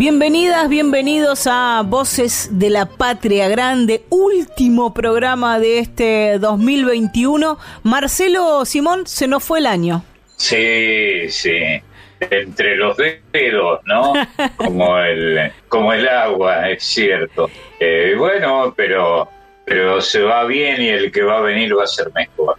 Bienvenidas, bienvenidos a Voces de la Patria Grande, último programa de este 2021. Marcelo Simón, se nos fue el año. Sí, sí. Entre los dedos, ¿no? Como el, como el agua, es cierto. Eh, bueno, pero, pero se va bien y el que va a venir va a ser mejor.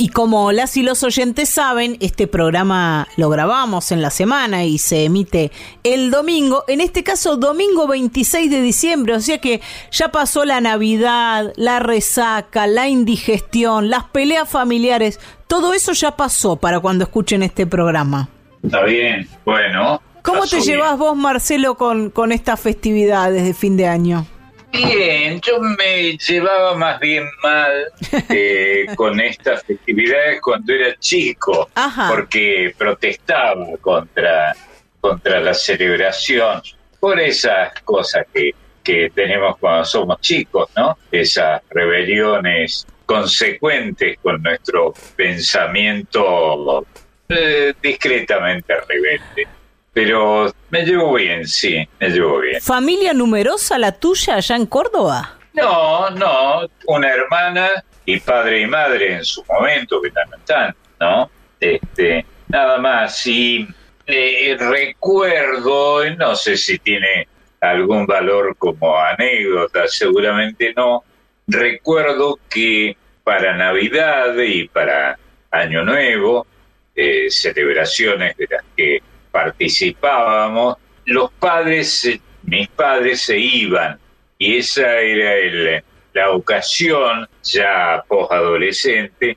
Y como las y los oyentes saben, este programa lo grabamos en la semana y se emite el domingo, en este caso domingo 26 de diciembre, o sea que ya pasó la Navidad, la resaca, la indigestión, las peleas familiares, todo eso ya pasó para cuando escuchen este programa. Está bien, bueno. ¿Cómo te llevas vos, Marcelo, con, con estas festividades de fin de año? Bien, yo me llevaba más bien mal eh, con estas festividades cuando era chico, porque protestaba contra, contra la celebración, por esas cosas que, que tenemos cuando somos chicos, ¿no? Esas rebeliones consecuentes con nuestro pensamiento eh, discretamente rebelde. Pero me llevo bien, sí, me llevo bien. ¿Familia numerosa la tuya allá en Córdoba? No, no, una hermana y padre y madre en su momento, que también están, ¿no? Este, nada más. Y eh, recuerdo, no sé si tiene algún valor como anécdota, seguramente no, recuerdo que para Navidad y para Año Nuevo, eh, celebraciones de las que participábamos, los padres, mis padres se iban y esa era la ocasión ya posadolescente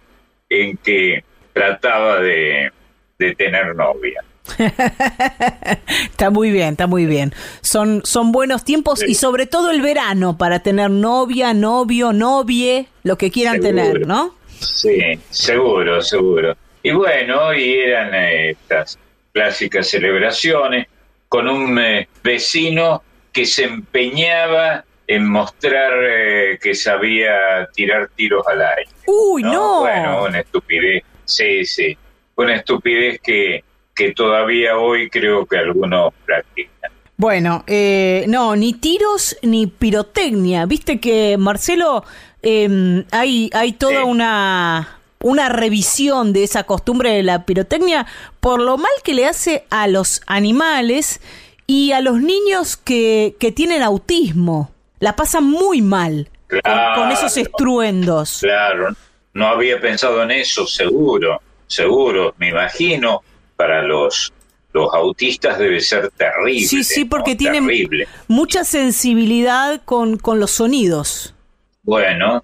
en que trataba de, tener novia. está muy bien, está muy bien. Son, son buenos tiempos y sobre todo el verano para tener novia, novio, novie, lo que quieran tener, ¿no? Sí, seguro, seguro. Y bueno, y eran estas clásicas celebraciones, con un eh, vecino que se empeñaba en mostrar eh, que sabía tirar tiros al aire. ¡Uy, no! Bueno, una estupidez, sí, sí, una estupidez que, que todavía hoy creo que algunos practican. Bueno, eh, no, ni tiros ni pirotecnia. Viste que, Marcelo, em, hay, hay toda una una revisión de esa costumbre de la pirotecnia por lo mal que le hace a los animales y a los niños que, que tienen autismo. La pasan muy mal con, esos estruendos. Claro, no había pensado en eso, seguro, seguro, me imagino, para los los autistas debe ser terrible. Sí, sí, porque tienen mucha sensibilidad con, con los sonidos. Bueno,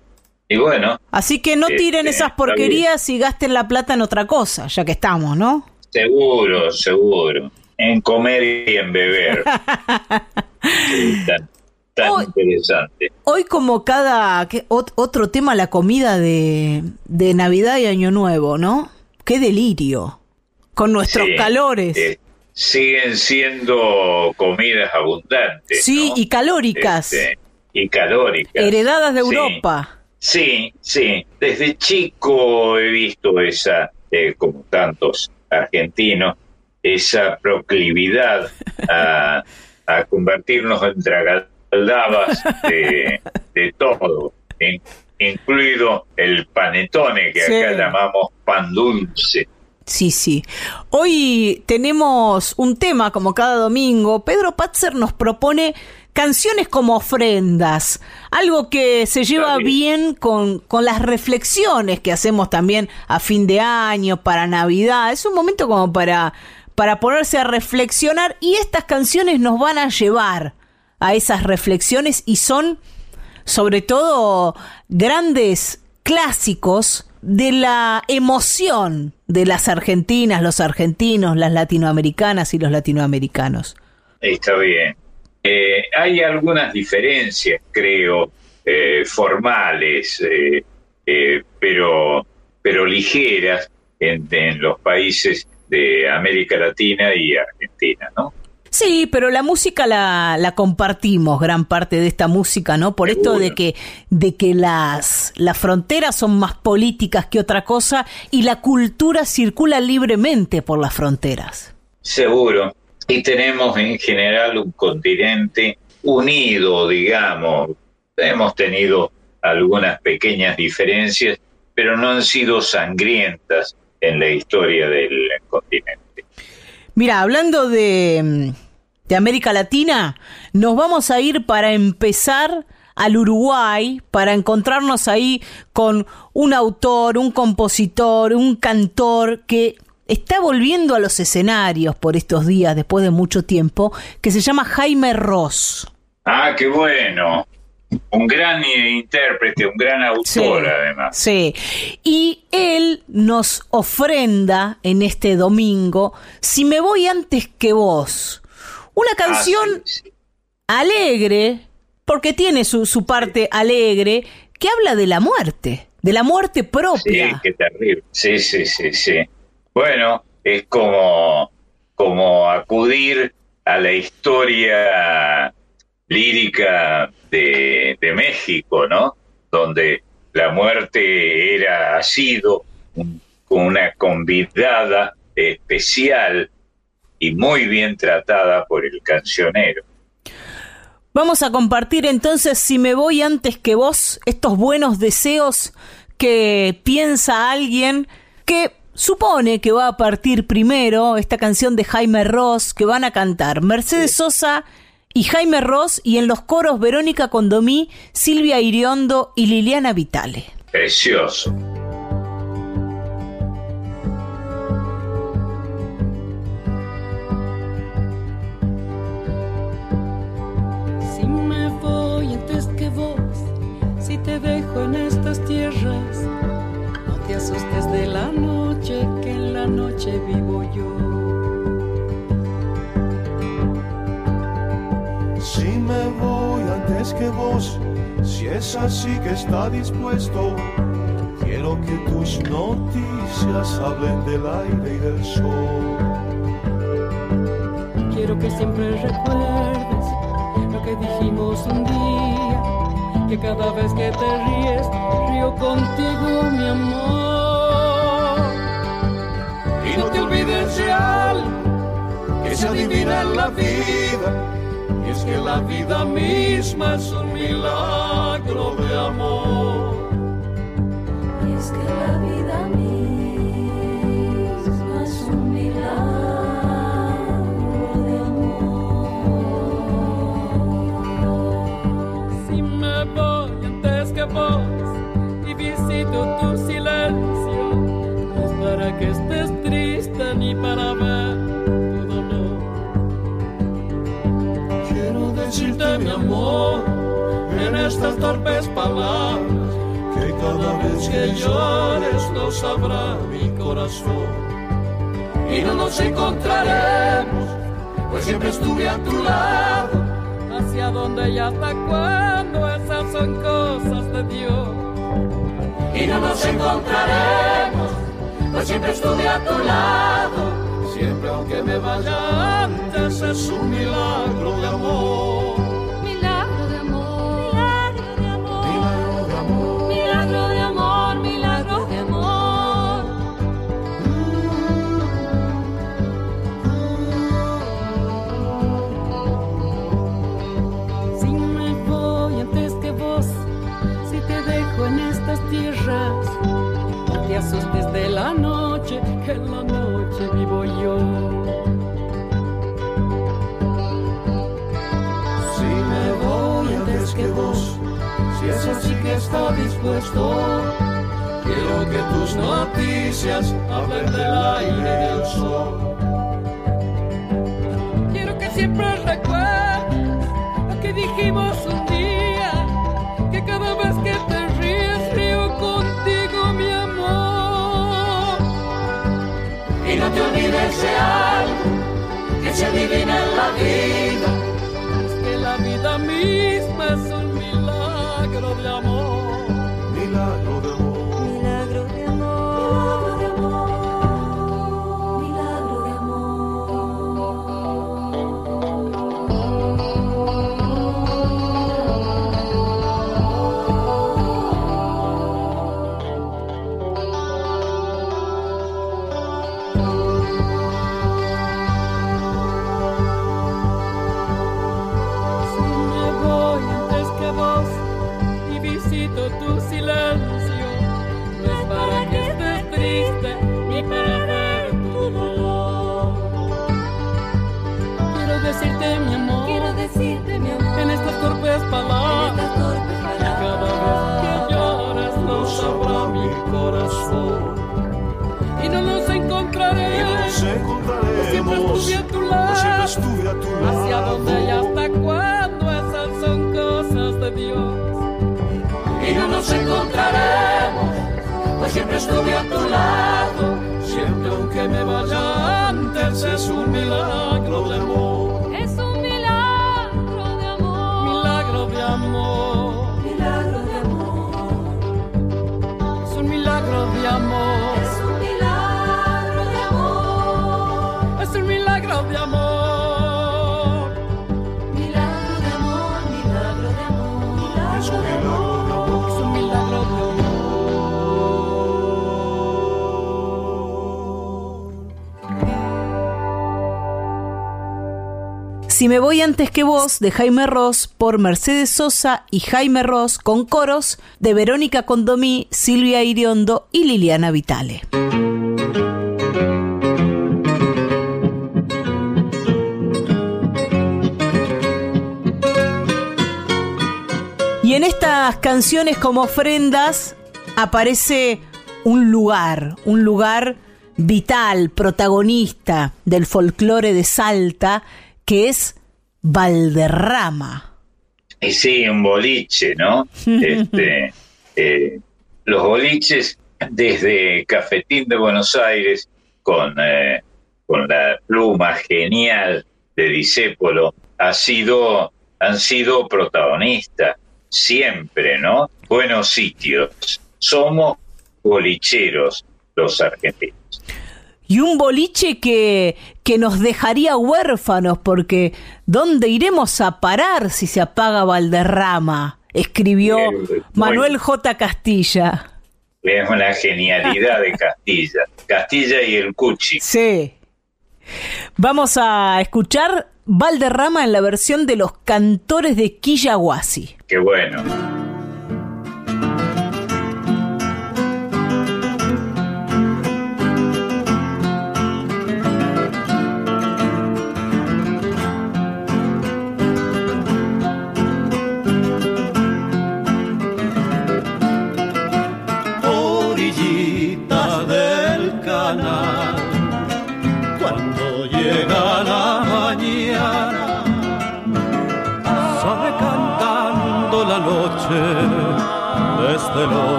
y bueno. Así que no tiren este, esas porquerías y gasten la plata en otra cosa, ya que estamos, ¿no? Seguro, seguro. En comer y en beber. tan, hoy, interesante. Hoy como cada otro tema la comida de, de, Navidad y Año Nuevo, ¿no? Qué delirio. Con nuestros calores. Eh, siguen siendo comidas abundantes. Sí, y calóricas. Este, y calóricas. Heredadas de Europa. Sí, sí. Desde chico he visto esa, eh, como tantos argentinos, esa proclividad a, convertirnos en dragaldabas de, todo, incluido el panetone que acá llamamos pan dulce. Sí, sí. Hoy tenemos un tema como cada domingo. Pedro Patzer nos propone canciones como ofrendas, algo que se lleva bien con, con, las reflexiones que hacemos también a fin de año, para Navidad. Es un momento como para, para ponerse a reflexionar y estas canciones nos van a llevar a esas reflexiones y son sobre todo grandes clásicos de la emoción de las argentinas, los argentinos, las latinoamericanas y los latinoamericanos. Está bien. Eh, hay algunas diferencias, creo, eh, formales, eh, pero, pero ligeras en, en los países de América Latina y Argentina, ¿no? Sí, pero la música la, la, compartimos, gran parte de esta música, ¿no? Por esto de que, de que las, las fronteras son más políticas que otra cosa y la cultura circula libremente por las fronteras. Seguro. Y tenemos en general un continente unido, digamos. Hemos tenido algunas pequeñas diferencias, pero no han sido sangrientas en la historia del continente. Mira, hablando de, de América Latina, nos vamos a ir para empezar al Uruguay para encontrarnos ahí con un autor, un compositor, un cantor que está volviendo a los escenarios por estos días después de mucho tiempo, que se llama Jaime Ross. Ah, qué bueno. Un gran intérprete, un gran autor además. Sí, y él nos ofrenda en este domingo, Si me voy antes que vos, una ah, canción alegre, porque tiene su, su parte alegre, que habla de la muerte, de la muerte propia. Sí, qué terrible. Sí, sí, sí, sí. Bueno, es como, como acudir a la historia lírica de, México, ¿no? Donde la muerte era, ha sido una convidada especial y muy bien tratada por el cancionero. Vamos a compartir entonces, si me voy antes que vos, estos buenos deseos que piensa alguien que supone que va a partir primero esta canción de Jaime Ross que van a cantar Mercedes Sosa y Jaime Ross y en los coros Verónica Condomí, Silvia Iriondo y Liliana Vitale. Precioso. Si me voy antes que vos, si te dejo en estas tierras, no te asustes de la noche, noche vivo yo. Si me voy antes que vos, si es así que está dispuesto, quiero que tus noticias hablen del aire y del sol. Quiero que siempre recuerdes lo que dijimos un día, que cada vez que te ríes, río contigo, mi amor. Y no te olvides de algo que se adivina en la vida es que la vida misma es un milagro de amor. Estas torpes palabras que cada vez que llores lo sabrá mi corazón. Y no nos encontraremos pues siempre estuve a tu lado. Hacia donde y hasta cuando esas son cosas de Dios. Y no nos encontraremos pues siempre estuve a tu lado. Siempre aunque me vaya antes es un milagro de amor Si me voy antes que vos, si es así que está dispuesto, quiero que tus noticias hablen del aire y del sol. Quiero que siempre recuerdes lo que dijimos un día, algo que se adivina en la vida. Es que la vida misma es corazón y no nos encontraremos. Siempre estuve a tu lado. Hacia dónde y hasta cuándo esas son cosas de Dios. Y no nos encontraremos, pues siempre estuve a tu lado. Siempre aunque me vaya antes es un milagro de amor. Si me voy antes que vos, de Jaime Ross, por Mercedes Sosa y Jaime Ross, con coros de Verónica Condomí, Silvia Iriondo y Liliana Vitale. Y en estas canciones como ofrendas aparece un lugar, un lugar vital, protagonista del folclore de Salta, que es Valderrama. Y sí, un boliche, ¿no? Este, eh, los boliches desde Cafetín de Buenos Aires, con, eh, con la pluma genial de Disépolo, ha sido, han sido protagonistas siempre, ¿no? Buenos sitios. Somos bolicheros los argentinos. Y un boliche que, que nos dejaría huérfanos, porque ¿dónde iremos a parar si se apaga Valderrama? Escribió Bien, Manuel J. Castilla. Es una genialidad de Castilla. Castilla y el Cuchi. Sí. Vamos a escuchar Valderrama en la versión de los cantores de Quillahuasi. Qué bueno.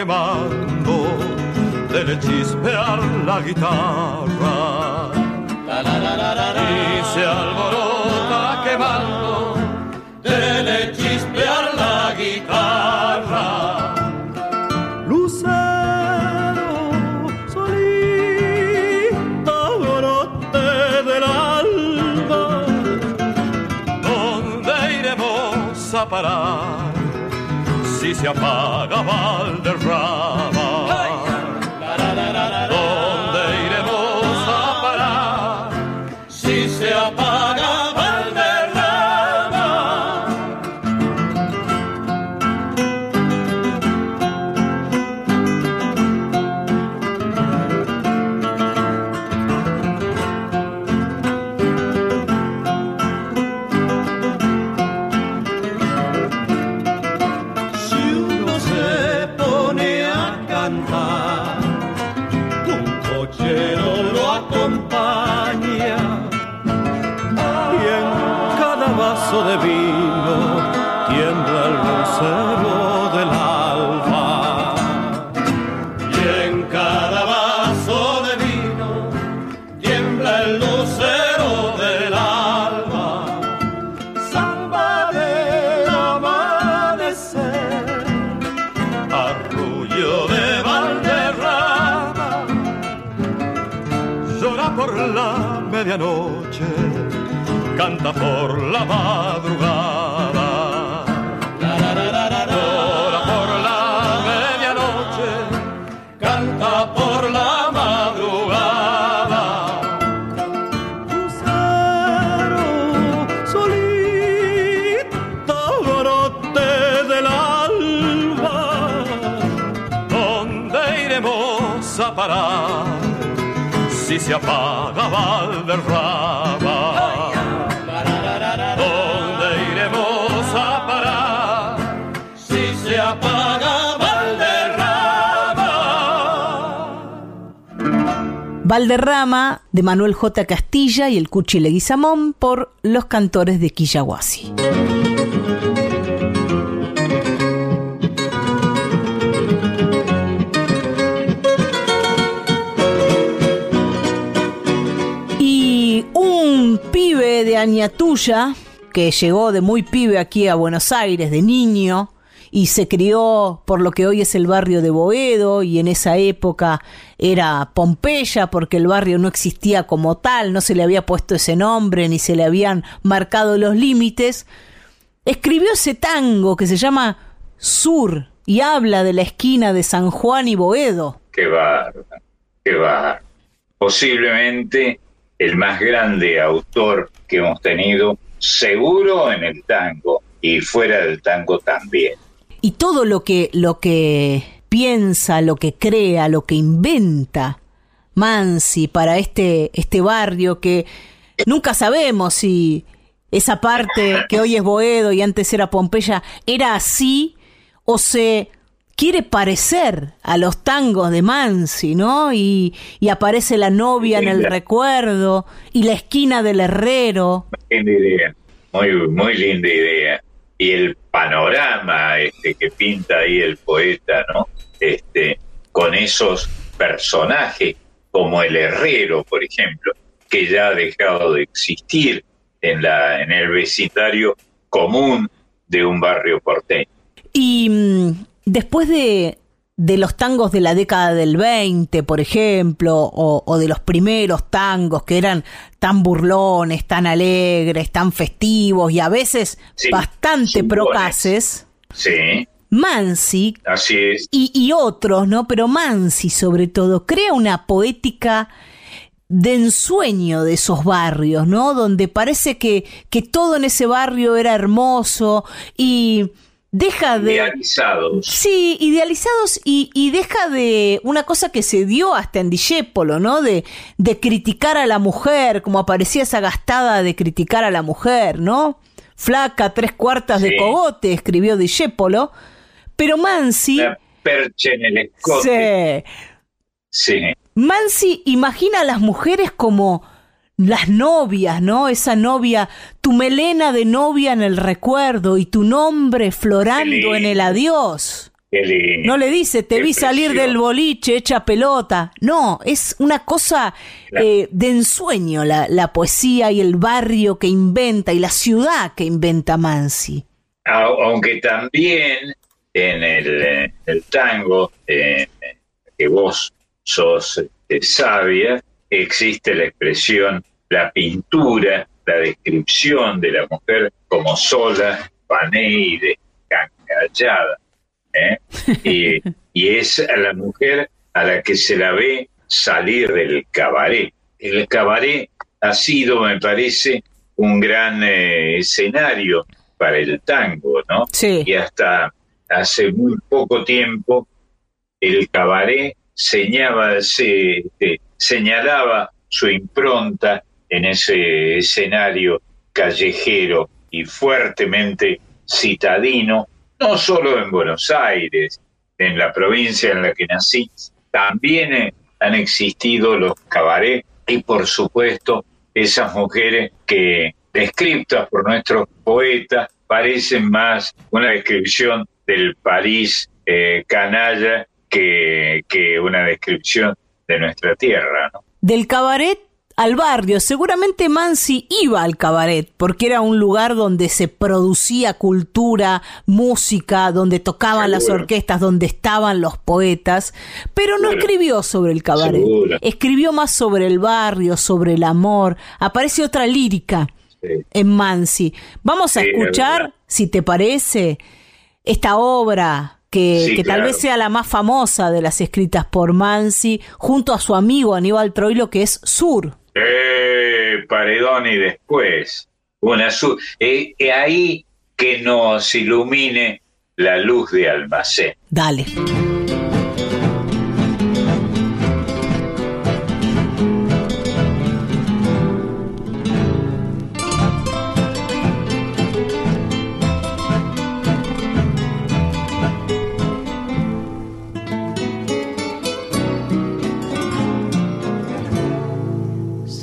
Quemando debe chispear la guitarra y se alborota quemando debe chispear la guitarra Lucero, solita, brote del alba, ¿dónde iremos a parar si se apaga Valderrama? De Manuel J. Castilla y el Cuchi Leguizamón por los cantores de Quillahuasi. Y un pibe de Añatuya, que llegó de muy pibe aquí a Buenos Aires, de niño, y se crió por lo que hoy es el barrio de Boedo, y en esa época era Pompeya, porque el barrio no existía como tal, no se le había puesto ese nombre, ni se le habían marcado los límites, escribió ese tango que se llama Sur, y habla de la esquina de San Juan y Boedo. Qué bárbaro, qué bárbaro. Posiblemente el más grande autor que hemos tenido, seguro en el tango y fuera del tango también. Y todo lo que lo que piensa, lo que crea, lo que inventa Mansi para este este barrio que nunca sabemos si esa parte que hoy es Boedo y antes era Pompeya era así o se quiere parecer a los tangos de Mansi, ¿no? Y, y aparece la novia en el recuerdo y la esquina del herrero. Linda idea, muy, muy linda idea. Y el panorama este, que pinta ahí el poeta, ¿no? Este, con esos personajes como el herrero, por ejemplo, que ya ha dejado de existir en, la, en el vecindario común de un barrio porteño. Y mm, después de, de los tangos de la década del 20, por ejemplo, o, o de los primeros tangos que eran tan burlones, tan alegres, tan festivos y a veces Sí, bastante procaces, Sí, Mansi así es. y, y otros, ¿no? Pero Mansi sobre todo crea una poética de ensueño de esos barrios, ¿no? Donde parece que, que todo en ese barrio era hermoso y deja de... Idealizados. Sí, idealizados y, y deja de una cosa que se dio hasta en Discépolo, ¿no? De, de criticar a la mujer, como aparecía esa gastada de criticar a la mujer, ¿no? Flaca, tres cuartas de cogote, escribió Discépolo. Pero Mansi, La percha en el escote. sí, Sí. Mansi imagina a las mujeres como las novias, ¿no? Esa novia, tu melena de novia en el recuerdo y tu nombre florando en el adiós. No le dice, te Qué vi salir del boliche hecha pelota. No, es una cosa Claro. eh, de ensueño la, la poesía y el barrio que inventa y la ciudad que inventa Mansi. Aunque también en el, eh, el tango, eh, que vos sos este, sabia, existe la expresión, la pintura, la descripción de la mujer como sola, pané y descangallada. ¿eh? Y, y es a la mujer a la que se la ve salir del cabaret. El cabaret ha sido, me parece, un gran eh, escenario para el tango, ¿no? Sí. Y hasta hace muy poco tiempo el cabaret señalaba, se- eh, señalaba su impronta en ese escenario callejero y fuertemente citadino, no solo en Buenos Aires, en la provincia en la que nací, también han existido los cabarets y por supuesto esas mujeres que descriptas por nuestros poetas parecen más una descripción del París eh, canalla que, que una descripción de nuestra tierra. Del cabaret al barrio. Seguramente Mansi iba al cabaret porque era un lugar donde se producía cultura, música, donde tocaban las orquestas, donde estaban los poetas, pero no escribió sobre el cabaret. Escribió más sobre el barrio, sobre el amor. Aparece otra lírica Sí. en Mansi. Vamos a Sí, escuchar, si te parece, esta obra que, Sí, que tal vez sea la más famosa de las escritas por Mansi, junto a su amigo Aníbal Troilo, que es Sur. Eh, paredón y después. Una su- eh, eh, ahí que nos ilumine la luz de almacén. Dale.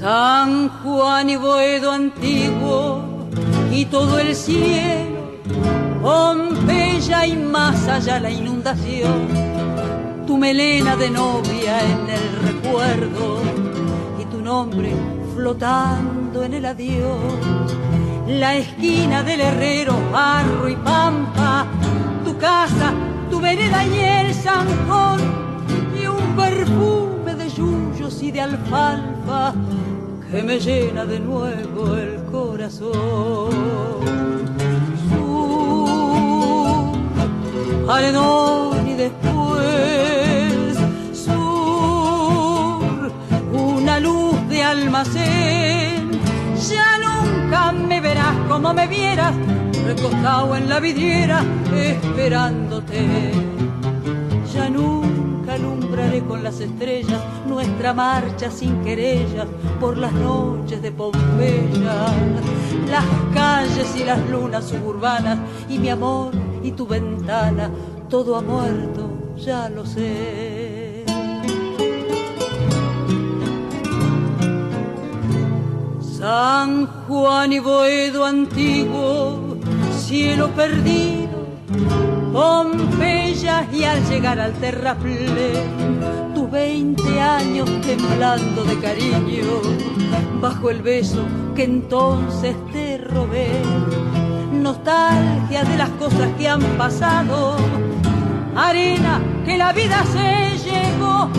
San Juan y Boedo antiguo y todo el cielo, Pompeya y más allá la inundación, tu melena de novia en el recuerdo y tu nombre flotando en el adiós, la esquina del herrero, barro y pampa, tu casa, tu vereda y el zanjón y un perfume y de alfalfa que me llena de nuevo el corazón. Sur, arenón y después sur, una luz de almacén. Ya nunca me verás como me vieras, recostado en la vidriera, esperándote. Ya nunca con las estrellas nuestra marcha sin querellas por las noches de Pompeya, las calles y las lunas suburbanas y mi amor y tu ventana, todo ha muerto, ya lo sé. San Juan y Boedo antiguo, cielo perdido, Pompeya y al llegar al terraplén, tus 20 años temblando de cariño, bajo el beso que entonces te robé, nostalgia de las cosas que han pasado, arena que la vida se llevó,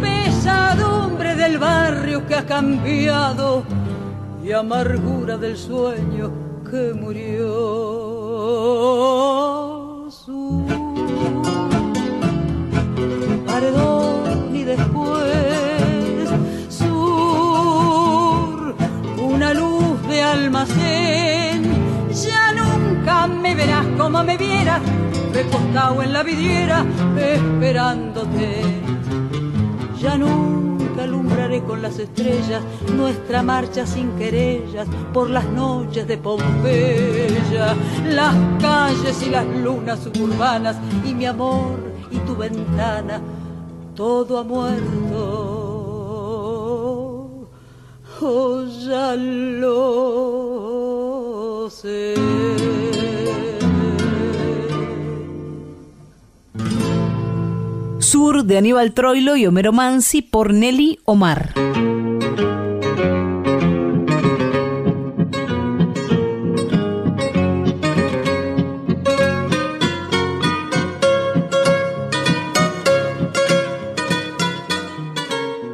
pesadumbre del barrio que ha cambiado y amargura del sueño que murió. Almacén. Ya nunca me verás como me vieras, recostado en la vidriera, esperándote. Ya nunca alumbraré con las estrellas nuestra marcha sin querellas por las noches de Pompeya, las calles y las lunas suburbanas y mi amor y tu ventana, todo ha muerto. Sur de Aníbal Troilo y Homero Mansi por Nelly Omar.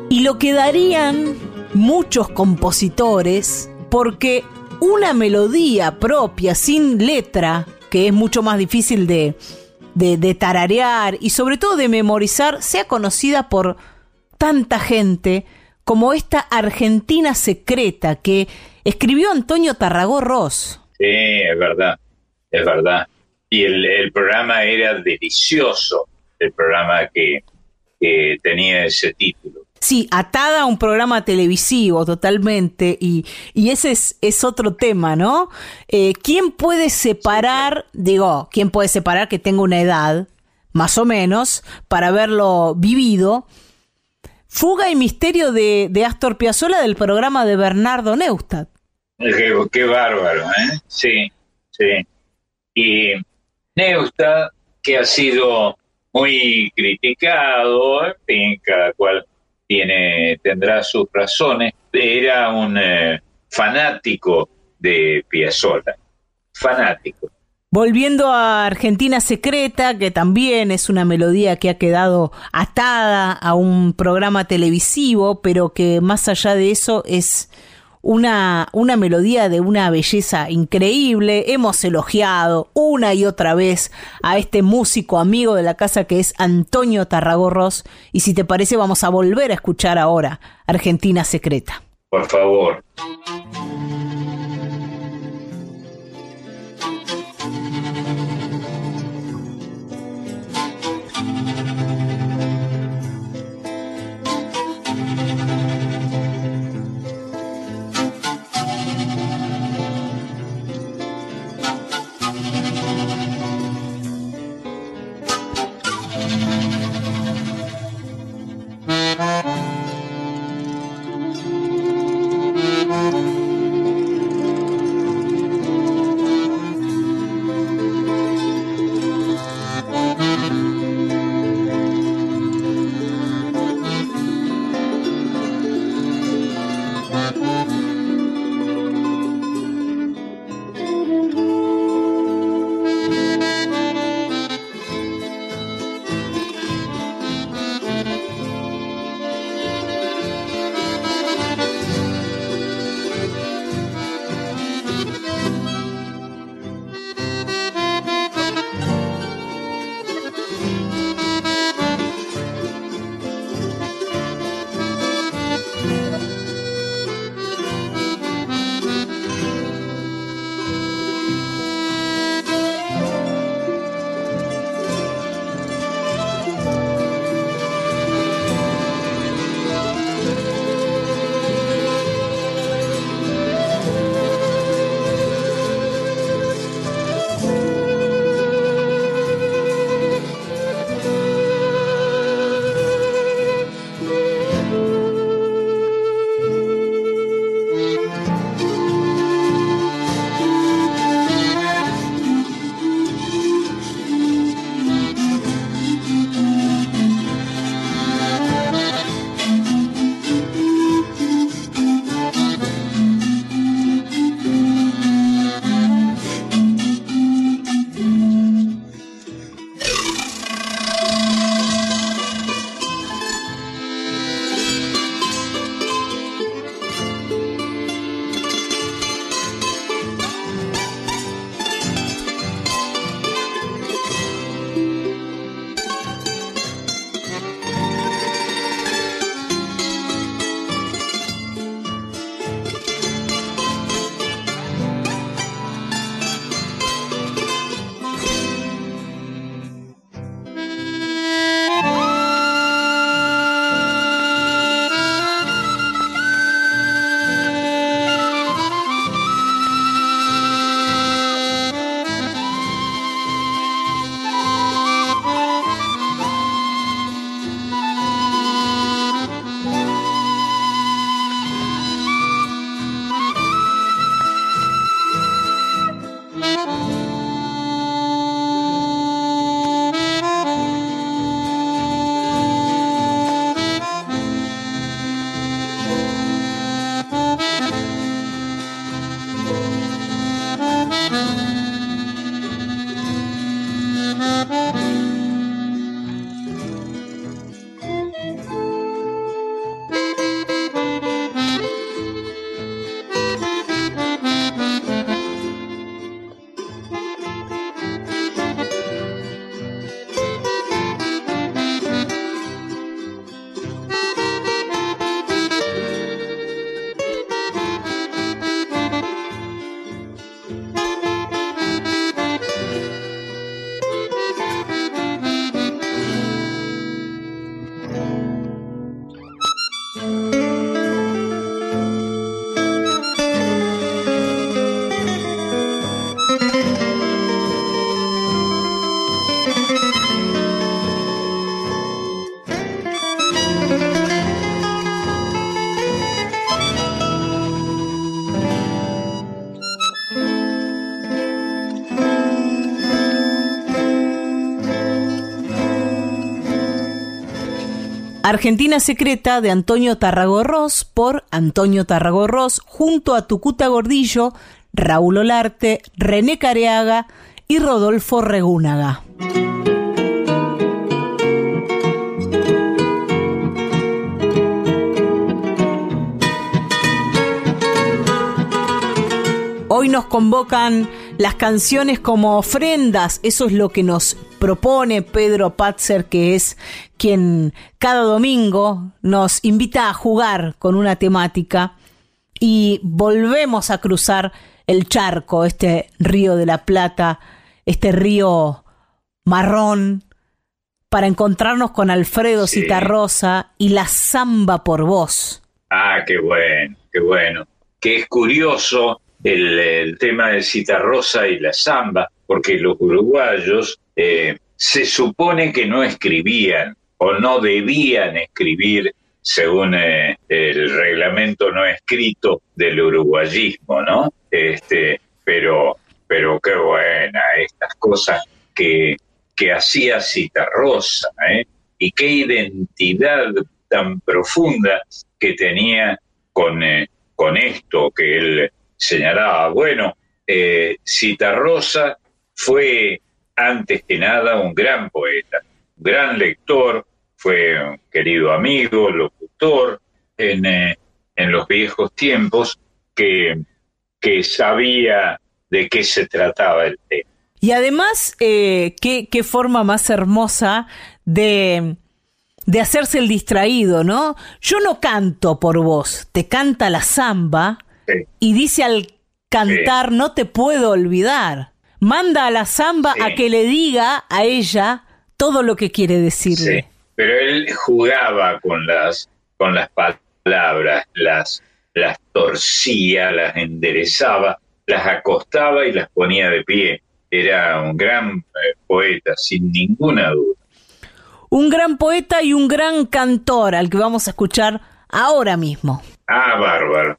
Y lo que darían muchos compositores porque una melodía propia, sin letra, que es mucho más difícil de, de, tararear y sobre todo de memorizar, sea conocida por tanta gente como esta Argentina secreta que escribió Antonio Tarragó Ross. Sí, es verdad, es verdad. Y el, el programa era delicioso, el programa que, que tenía ese título. Sí, atada a un programa televisivo totalmente, y, y ese es, es otro tema, ¿no? Eh, ¿Quién puede separar, digo, quién puede separar que tenga una edad, más o menos, para haberlo vivido? Fuga y misterio de, de Astor Piazzolla del programa de Bernardo Neustadt. Qué, qué bárbaro, ¿eh? Sí, sí. Y Neustadt, que ha sido muy criticado, en fin, cada cual tiene, tendrá sus razones, era un eh, fanático de Piazzolla, fanático. Volviendo a Argentina Secreta, que también es una melodía que ha quedado atada a un programa televisivo, pero que más allá de eso es una, una melodía de una belleza increíble. Hemos elogiado una y otra vez a este músico amigo de la casa que es Antonio Tarragorros. Y si te parece, vamos a volver a escuchar ahora Argentina Secreta. Por favor. Argentina Secreta de Antonio Tarragorros por Antonio Tarragorros junto a Tucuta Gordillo, Raúl Olarte, René Careaga y Rodolfo Regúnaga. Hoy nos convocan las canciones como ofrendas, eso es lo que nos propone Pedro Patzer, que es quien cada domingo nos invita a jugar con una temática y volvemos a cruzar el charco, este río de la Plata, este río marrón, para encontrarnos con Alfredo Sí. Citarrosa y la samba por voz. Ah, qué bueno, qué bueno. Que es curioso el, el tema de Citarrosa y la samba, porque los uruguayos eh, se supone que no escribían o no debían escribir según eh, el reglamento no escrito del uruguayismo, ¿no? Este, pero, pero qué buena estas cosas que, que hacía Citarrosa, ¿eh? Y qué identidad tan profunda que tenía con, eh, con esto que él señalaba. Bueno, Citarrosa fue antes que nada un gran poeta, un gran lector, fue un querido amigo, locutor en, eh, en los viejos tiempos que, que sabía de qué se trataba el tema. Y además, eh, ¿qué, qué forma más hermosa de, de hacerse el distraído, ¿no? Yo no canto por vos, te canta la samba Sí. y dice al cantar, no te puedo olvidar. Manda a la samba Sí. a que le diga a ella todo lo que quiere decirle. Sí, pero él jugaba con las, con las palabras, las, las torcía, las enderezaba, las acostaba y las ponía de pie. Era un gran eh, poeta, sin ninguna duda. Un gran poeta y un gran cantor al que vamos a escuchar ahora mismo. Ah, bárbaro.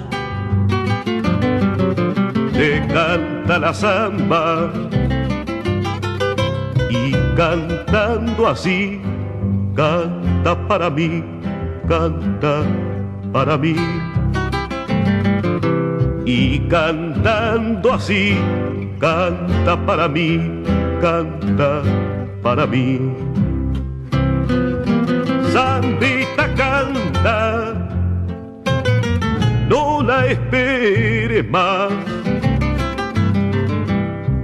canta la samba y cantando así, canta para mí, canta para mí. Y cantando así, canta para mí, canta para mí. Sandita canta, no la esperes más.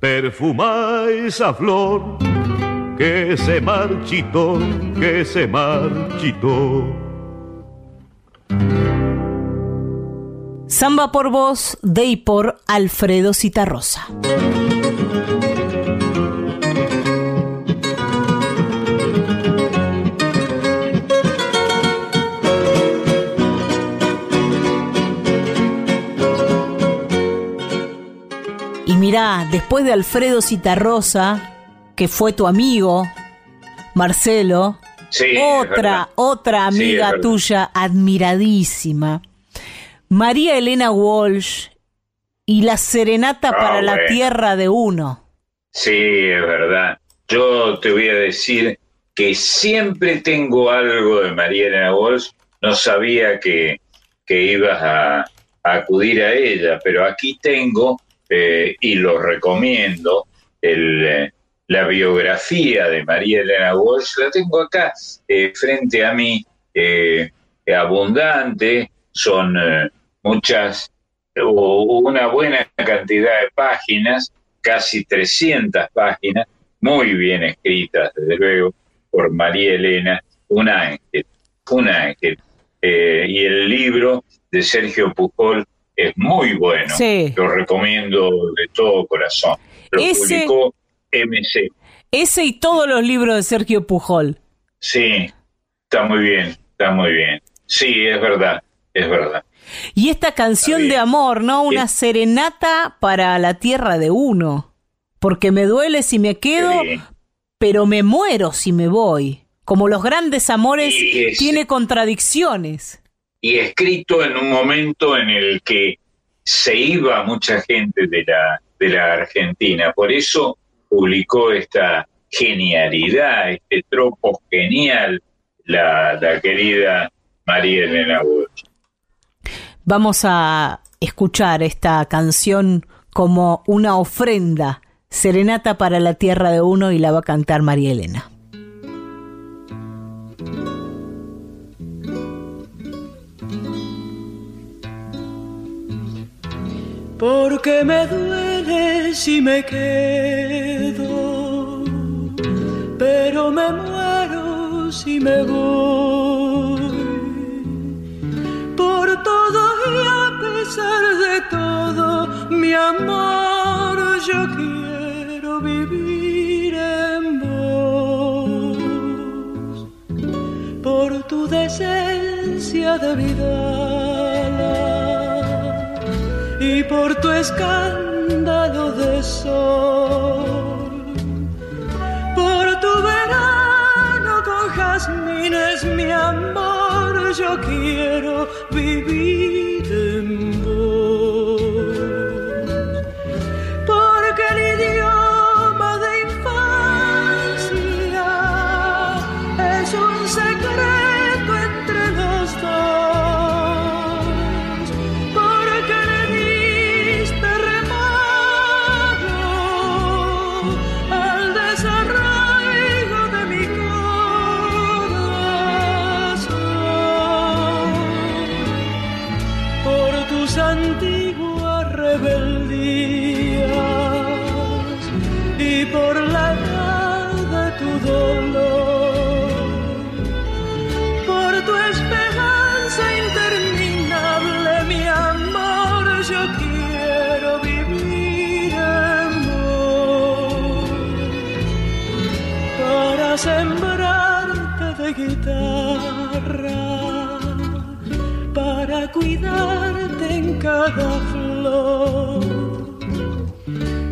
Perfuma esa flor que se marchitó, que se marchitó. Samba por voz de y por Alfredo Citarrosa. Mirá, después de Alfredo Citarrosa, que fue tu amigo, Marcelo, Sí, otra, otra amiga tuya admiradísima, María Elena Walsh y la serenata Ah, para la tierra de uno. Sí, es verdad. Yo te voy a decir que siempre tengo algo de María Elena Walsh. No sabía que, que ibas a, a acudir a ella, pero aquí tengo, eh, y lo recomiendo, eh, la biografía de María Elena Walsh. La tengo acá eh, frente a mí, abundante, son muchas, una buena cantidad de páginas casi 300 páginas, muy bien escritas, desde luego, por María Elena, un ángel, un ángel. Y el libro de Sergio Pujol es muy bueno, Sí. lo recomiendo de todo corazón. Lo Ese- publicó MC. Ese y todos los libros de Sergio Pujol. Sí, está muy bien, está muy bien. Sí, es verdad, es verdad. Y esta canción de amor, ¿no? Una serenata para la tierra de uno. Porque me duele si me quedo, Sí. pero me muero si me voy. Como los grandes amores, es- tiene contradicciones. Y escrito en un momento en el que se iba mucha gente de la, de la Argentina. Por eso publicó esta genialidad, este tropo genial, la, la querida María Elena Walsh. Vamos a escuchar esta canción como una ofrenda, serenata para la tierra de uno, y la va a cantar María Elena. Porque me duele si me quedo, pero me muero si me voy. Por todo y a pesar de todo, mi amor, yo quiero vivir en vos. Por tu decencia de vida y por tu escándalo de sol, por tu verano con jazmines, mi amor, yo quiero vivir cada flor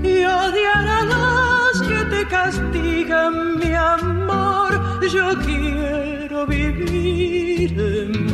y odiar a los que te castigan, mi amor. Yo quiero vivir en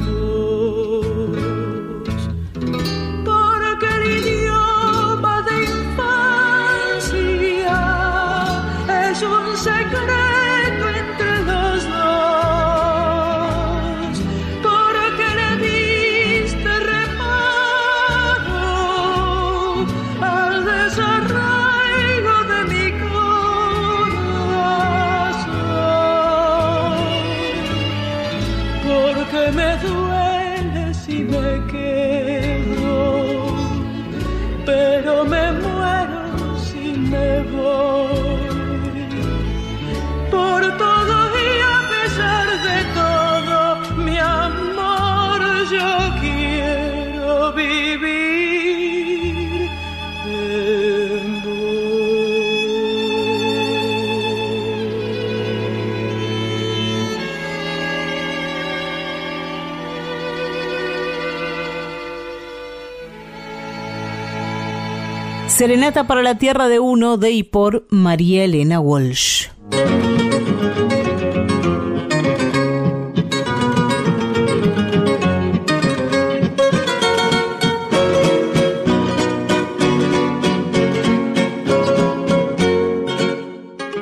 Serenata para la Tierra de Uno de y por María Elena Walsh.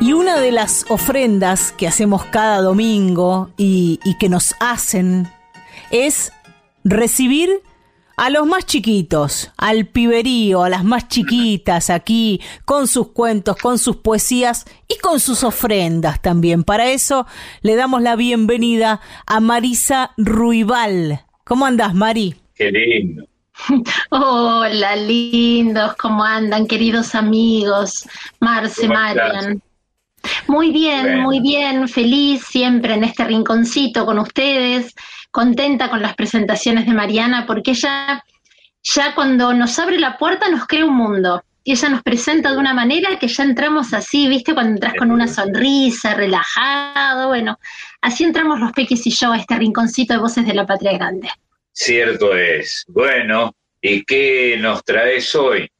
Y una de las ofrendas que hacemos cada domingo y, y que nos hacen es recibir a los más chiquitos, al piberío, a las más chiquitas aquí, con sus cuentos, con sus poesías y con sus ofrendas también. Para eso le damos la bienvenida a Marisa Ruibal. ¿Cómo andas, Mari? Qué lindo. Hola, lindos, ¿cómo andan, queridos amigos? Marce. Marian. Muy bien, Bueno. muy bien, feliz siempre en este rinconcito con ustedes, contenta con las presentaciones de Mariana, porque ella ya cuando nos abre la puerta nos crea un mundo. Y ella nos presenta de una manera que ya entramos así, ¿viste? Cuando entras con una sonrisa, relajado, bueno, así entramos los peques y yo a este rinconcito de voces de la patria grande. Cierto es. Bueno, ¿y qué nos traes hoy?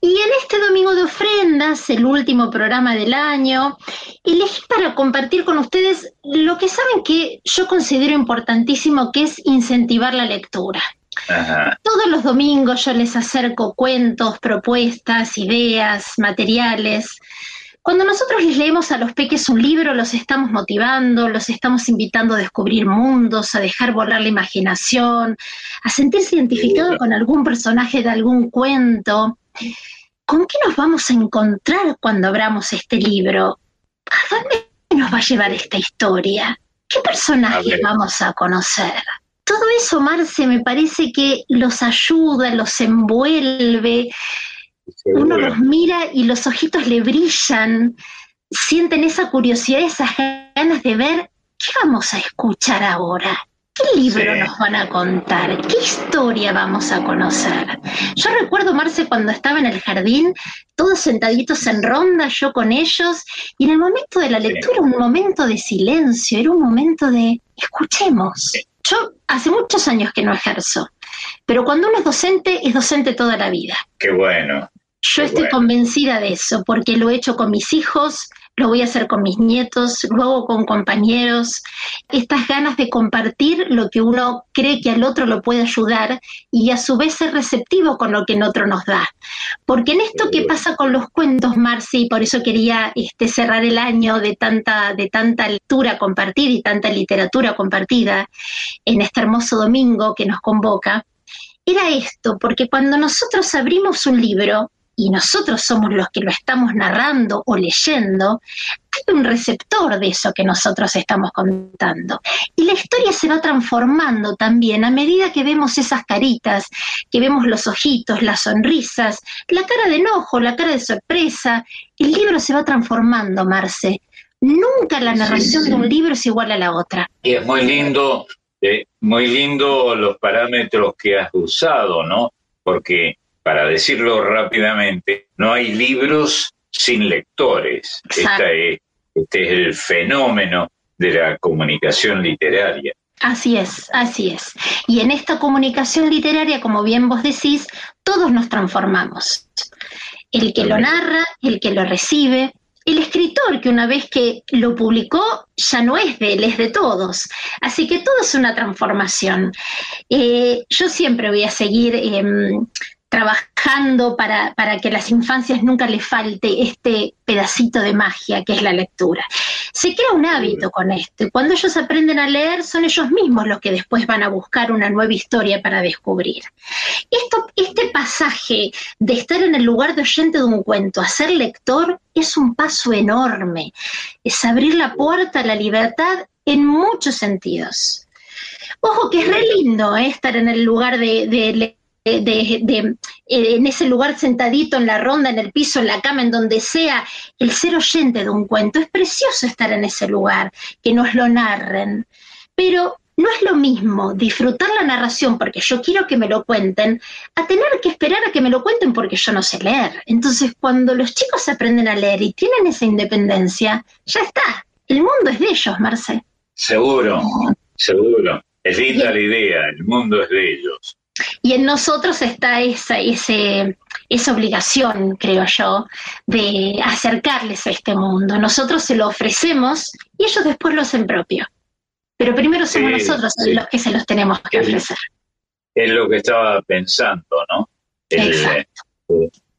Y en este domingo de ofrendas, el último programa del año, elegí para compartir con ustedes lo que saben que yo considero importantísimo, que es incentivar la lectura. Ajá. Todos los domingos yo les acerco cuentos, propuestas, ideas, materiales. Cuando nosotros les leemos a los peques un libro, los estamos motivando, los estamos invitando a descubrir mundos, a dejar volar la imaginación, a sentirse identificados con algún personaje de algún cuento. ¿Con qué nos vamos a encontrar cuando abramos este libro? ¿A dónde nos va a llevar esta historia? ¿Qué personajes vamos a conocer? Todo eso, Marce, me parece que los ayuda, los envuelve, uno los mira y los ojitos le brillan, sienten esa curiosidad, esas ganas de ver qué vamos a escuchar ahora. ¿Qué libro Sí. nos van a contar? ¿Qué historia vamos a conocer? Yo recuerdo, Marce, cuando estaba en el jardín, todos sentaditos en ronda, yo con ellos, y en el momento de la Sí. lectura, un momento de silencio, era un momento de escuchemos. Yo hace muchos años que no ejerzo, pero cuando uno es docente, es docente toda la vida. Qué bueno. Yo Qué estoy bueno. convencida de eso, porque lo he hecho con mis hijos, lo voy a hacer con mis nietos, luego con compañeros. Estas ganas de compartir lo que uno cree que al otro lo puede ayudar y a su vez ser receptivo con lo que el otro nos da. Porque en esto que pasa con los cuentos, Marci, por eso quería este, cerrar el año de tanta, de tanta lectura compartida y tanta literatura compartida en este hermoso domingo que nos convoca, era esto, porque cuando nosotros abrimos un libro, y nosotros somos los que lo estamos narrando o leyendo, hay un receptor de eso que nosotros estamos contando. Y la historia se va transformando también a medida que vemos esas caritas, que vemos los ojitos, las sonrisas, la cara de enojo, la cara de sorpresa. El libro se va transformando, Marce. Nunca la Sí, narración sí. de un libro es igual a la otra. Y es muy lindo, eh, muy lindo los parámetros que has usado, ¿no? Porque, para decirlo rápidamente, no hay libros sin lectores. Esta es- este es el fenómeno de la comunicación literaria. Así es, así es. Y en esta comunicación literaria, como bien vos decís, todos nos transformamos. El que lo narra, el que lo recibe, el escritor que una vez que lo publicó ya no es de él, es de todos. Así que todo es una transformación. Eh, yo siempre voy a seguir em, trabajando para, para que a las infancias nunca les falte este pedacito de magia que es la lectura. Se crea un hábito con esto cuando ellos aprenden a leer son ellos mismos los que después van a buscar una nueva historia para descubrir. Esto, este pasaje de estar en el lugar de oyente de un cuento a ser lector es un paso enorme, es abrir la puerta a la libertad en muchos sentidos. Ojo que es re lindo ¿eh? estar en el lugar de, de de, de, eh, en ese lugar sentadito en la ronda, en el piso, en la cama, en donde sea, el ser oyente de un cuento. Es precioso estar en ese lugar, que nos lo narren. Pero no es lo mismo disfrutar la narración porque yo quiero que me lo cuenten, a tener que esperar a que me lo cuenten porque yo no sé leer. Entonces, cuando los chicos aprenden a leer y tienen esa independencia, ya está. El mundo es de ellos, Marce. Seguro, seguro. Es linda la idea, el mundo es de ellos. Y en nosotros está esa, ese, esa obligación, creo yo, de acercarles a este mundo. Nosotros se lo ofrecemos y ellos después lo hacen propio. Pero primero somos Sí, nosotros sí. los que se los tenemos que ofrecer. Es lo que estaba pensando, ¿no? El, eh,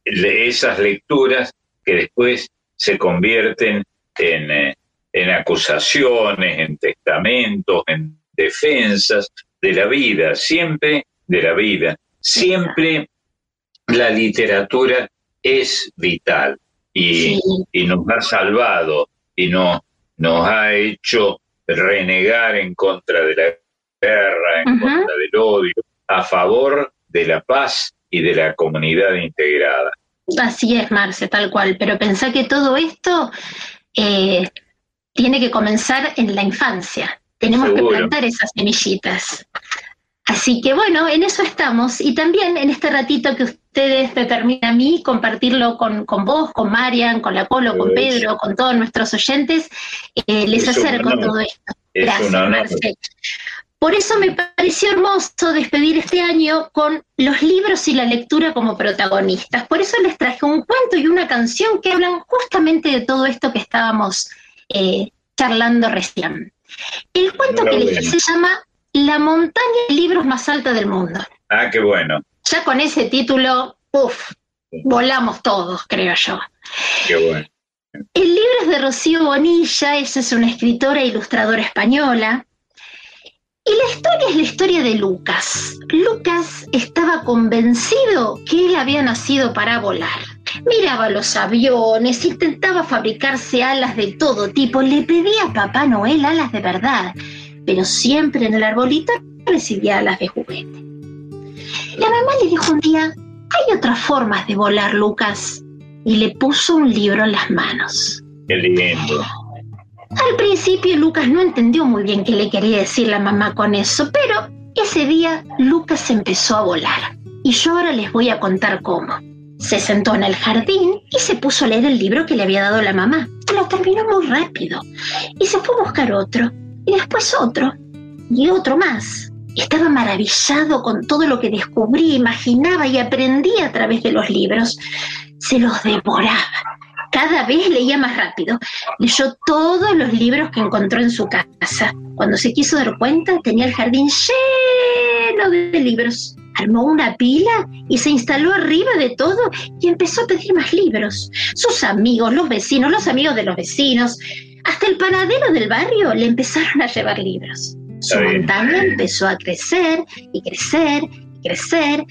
de esas lecturas que después se convierten en, eh, en acusaciones, en testamentos, en defensas de la vida, siempre de la vida. Siempre la literatura es vital y, Sí. y nos ha salvado y no, nos ha hecho renegar en contra de la guerra, en contra del odio, a favor de la paz y de la comunidad integrada. Así es, Marce, tal cual. Pero pensá que todo esto eh, tiene que comenzar en la infancia. Tenemos Seguro. que plantar esas semillitas. Así que bueno, en eso estamos. Y también en este ratito que ustedes me permiten a mí compartirlo con, con vos, con Marian, con la Colo, con Pedro, con todos nuestros oyentes, eh, les Es un acerco todo esto. Es Gracias. Marce. Por eso me pareció hermoso despedir este año con los libros y la lectura como protagonistas. Por eso les traje un cuento y una canción que hablan justamente de todo esto que estábamos eh, charlando recién. El cuento que Enhorabuena. se llama La montaña de libros más alta del mundo. Ah, qué bueno, Ya con ese título, uff, volamos todos, creo yo. qué bueno. El libro es de Rocío Bonilla, ella es una escritora e ilustradora española. Y la historia es la historia de Lucas. Lucas estaba convencido que él había nacido para volar. Miraba los aviones, intentaba fabricarse alas de todo tipo, le pedía a Papá Noel alas de verdad, pero siempre en el arbolito recibía alas de juguete. La mamá le dijo un día, hay otras formas de volar, Lucas, y le puso un libro en las manos. Qué lindo. Al principio Lucas no entendió muy bien qué le quería decir la mamá con eso, pero ese día Lucas empezó a volar. Y yo ahora les voy a contar cómo. Se sentó en el jardín y se puso a leer el libro que le había dado la mamá. Lo terminó muy rápido. Y se fue a buscar otro. Y después otro. Y otro más. Estaba maravillado con todo lo que descubrí, imaginaba y aprendía a través de los libros. Se los devoraba. Cada vez leía más rápido. Leyó todos los libros que encontró en su casa. Cuando se quiso dar cuenta, tenía el jardín lleno de libros. Armó una pila y se instaló arriba de todo y empezó a pedir más libros. Sus amigos, los vecinos, los amigos de los vecinos, hasta el panadero del barrio le empezaron a llevar libros. Su montaña empezó a crecer y crecer y crecer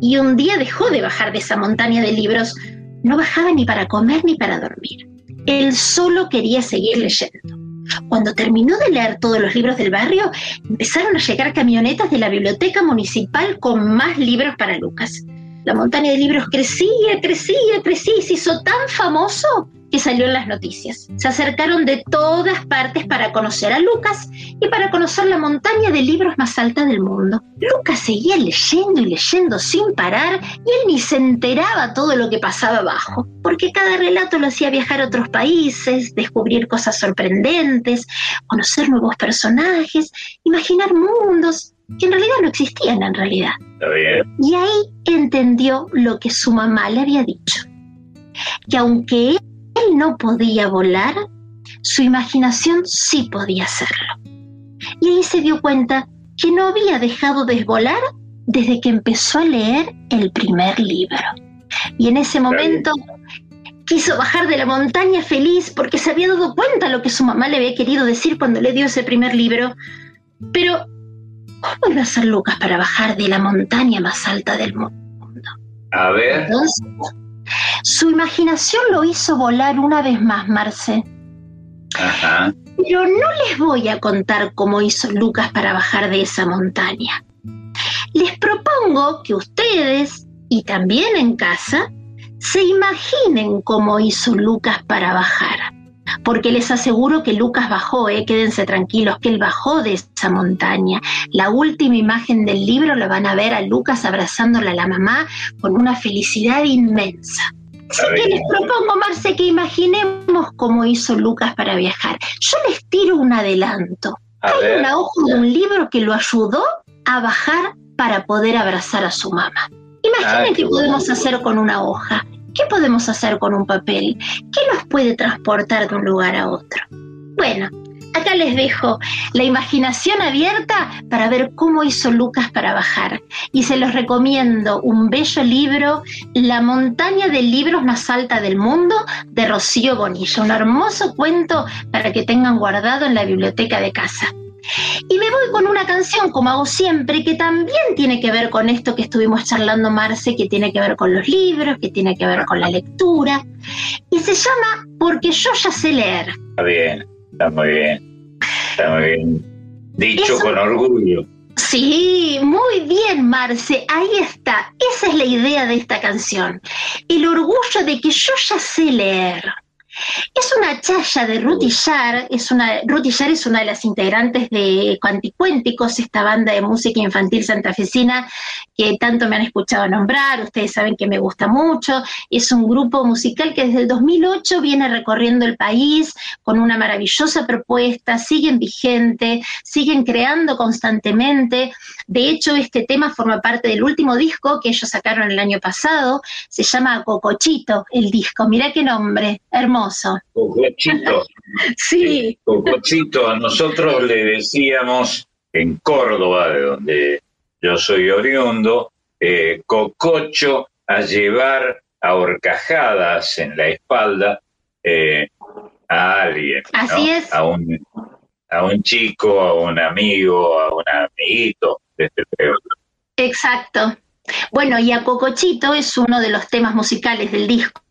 y un día dejó de bajar de esa montaña de libros. No bajaba ni para comer ni para dormir. Él solo quería seguir leyendo. Cuando terminó de leer todos los libros del barrio, empezaron a llegar camionetas de la biblioteca municipal con más libros para Lucas. La montaña de libros crecía, crecía, crecía y se hizo tan famoso que salió en las noticias. Se acercaron de todas partes para conocer a Lucas y para conocer la montaña de libros más alta del mundo. Lucas seguía leyendo y leyendo sin parar y él ni se enteraba todo lo que pasaba abajo, porque cada relato lo hacía viajar a otros países, descubrir cosas sorprendentes, conocer nuevos personajes, imaginar mundos que en realidad no existían en realidad. Está bien. Y ahí entendió lo que su mamá le había dicho, que aunque él no podía volar, su imaginación sí podía hacerlo. Y ahí se dio cuenta que no había dejado de volar desde que empezó a leer el primer libro. Y en ese momento quiso bajar de la montaña feliz porque se había dado cuenta de lo que su mamá le había querido decir cuando le dio ese primer libro. Pero, ¿cómo iba a ser Lucas para bajar de la montaña más alta del mundo? A ver. Entonces, su imaginación lo hizo volar una vez más, Marce. Ajá. Pero no les voy a contar cómo hizo Lucas para bajar de esa montaña. Les propongo que ustedes, y también en casa, se imaginen cómo hizo Lucas para bajar. Porque les aseguro que Lucas bajó, eh, quédense tranquilos, que él bajó de esa montaña. La última imagen del libro lo van a ver a Lucas abrazándole a la mamá con una felicidad inmensa. Así que les propongo, Marce, que imaginemos cómo hizo Lucas para viajar. Yo les tiro un adelanto. A Hay ver. una hoja de un libro que lo ayudó a bajar para poder abrazar a su mamá. Imaginen Ah, qué qué podemos hacer con una hoja. ¿Qué podemos hacer con un papel? ¿Qué nos puede transportar de un lugar a otro? Bueno, acá les dejo la imaginación abierta para ver cómo hizo Lucas para bajar. Y se los recomiendo un bello libro, La montaña de libros más alta del mundo, de Rocío Bonilla. Un hermoso cuento para que tengan guardado en la biblioteca de casa. Y me voy con una canción, como hago siempre, que también tiene que ver con esto que estuvimos charlando, Marce, que tiene que ver con los libros, que tiene que ver con la lectura. Y se llama Porque yo ya sé leer. Está bien, está muy bien. Está muy bien. Dicho Eso- con orgullo. Sí, muy bien, Marce, ahí está. Esa es la idea de esta canción. El orgullo de que yo ya sé leer. Es una chaya de Ruth Illar, es una, Ruth Illar es una de las integrantes de Cuanticuénticos, esta banda de música infantil santafesina que tanto me han escuchado nombrar, ustedes saben que me gusta mucho, es un grupo musical que desde el 2008 viene recorriendo el país con una maravillosa propuesta, siguen vigente, siguen creando constantemente, de hecho este tema forma parte del último disco que ellos sacaron el año pasado, se llama Cocochito el disco, mirá qué nombre, hermoso. Cocochito. Sí, Cocochito, nosotros le decíamos en Córdoba, de donde yo soy oriundo, eh, cococho a llevar a horcajadas en la espalda eh, a alguien. ¿no? Así es. A un, a un chico, a un amigo, a un amiguito. Exacto. Bueno, y a Cocochito es uno de los temas musicales del disco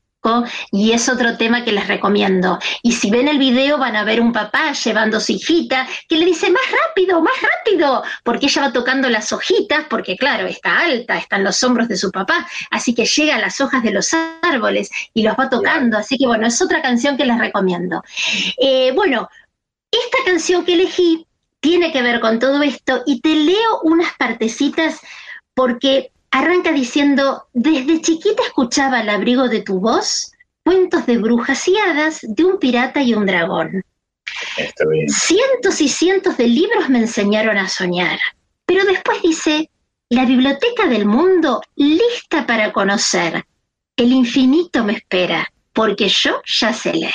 y es otro tema que les recomiendo. Y si ven el video van a ver un papá llevando a su hijita que le dice más rápido, más rápido, porque ella va tocando las hojitas, porque claro, está alta, está en los hombros de su papá, así que llega a las hojas de los árboles y los va tocando. Así que bueno, es otra canción que les recomiendo. Eh, bueno, esta canción que elegí tiene que ver con todo esto y te leo unas partecitas porque arranca diciendo, desde chiquita escuchaba al abrigo de tu voz cuentos de brujas y hadas, de un pirata y un dragón. Está bien. Cientos y cientos de libros me enseñaron a soñar. Pero después dice, la biblioteca del mundo lista para conocer. El infinito me espera, porque yo ya sé leer.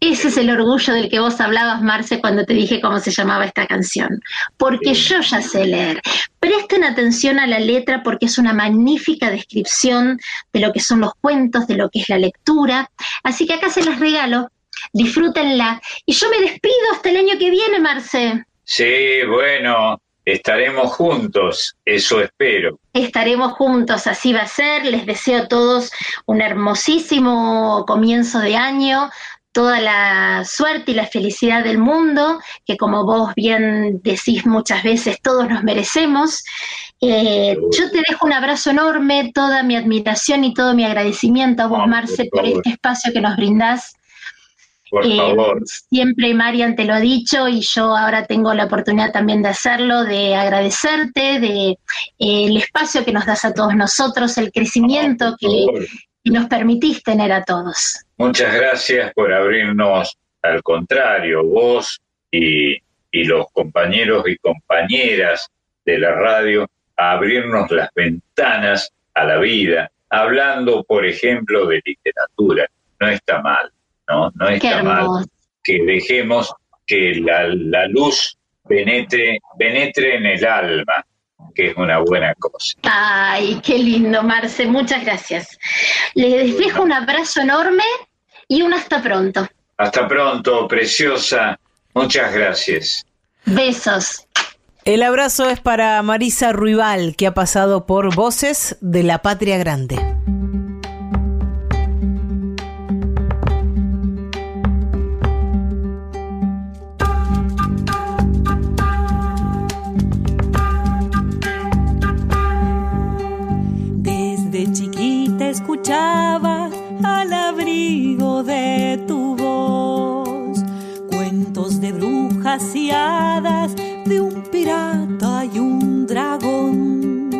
Ese es el orgullo del que vos hablabas, Marce, cuando te dije cómo se llamaba esta canción. Porque yo ya sé leer. Presten atención a la letra porque es una magnífica descripción de lo que son los cuentos, de lo que es la lectura. Así que acá se las regalo. Disfrútenla. Y yo me despido hasta el año que viene, Marce. Sí, bueno, estaremos juntos, eso espero. Estaremos juntos, así va a ser. Les deseo a todos un hermosísimo comienzo de año, toda la suerte y la felicidad del mundo, que como vos bien decís muchas veces, todos nos merecemos. Eh, yo te dejo un abrazo enorme, toda mi admiración y todo mi agradecimiento a vos, No, por Marce, por este espacio que nos brindás. Por Eh, favor. Siempre Marian te lo ha dicho y yo ahora tengo la oportunidad también de hacerlo, de agradecerte, de eh, el espacio que nos das a todos nosotros, el crecimiento Por que, que nos permitís tener a todos. Muchas gracias por abrirnos, al contrario, vos y, y los compañeros y compañeras de la radio, a abrirnos las ventanas a la vida, hablando, por ejemplo, de literatura. No está mal, ¿no? No está mal que dejemos que la, la luz penetre, penetre en el alma, que es una buena cosa. Ay, qué lindo, Marce, muchas gracias. Les dejo un abrazo enorme y un hasta pronto. Hasta pronto, preciosa. Muchas gracias. Besos. El abrazo es para Marisa Ruibal, que ha pasado por Voces de la Patria Grande. De un pirata y un dragón.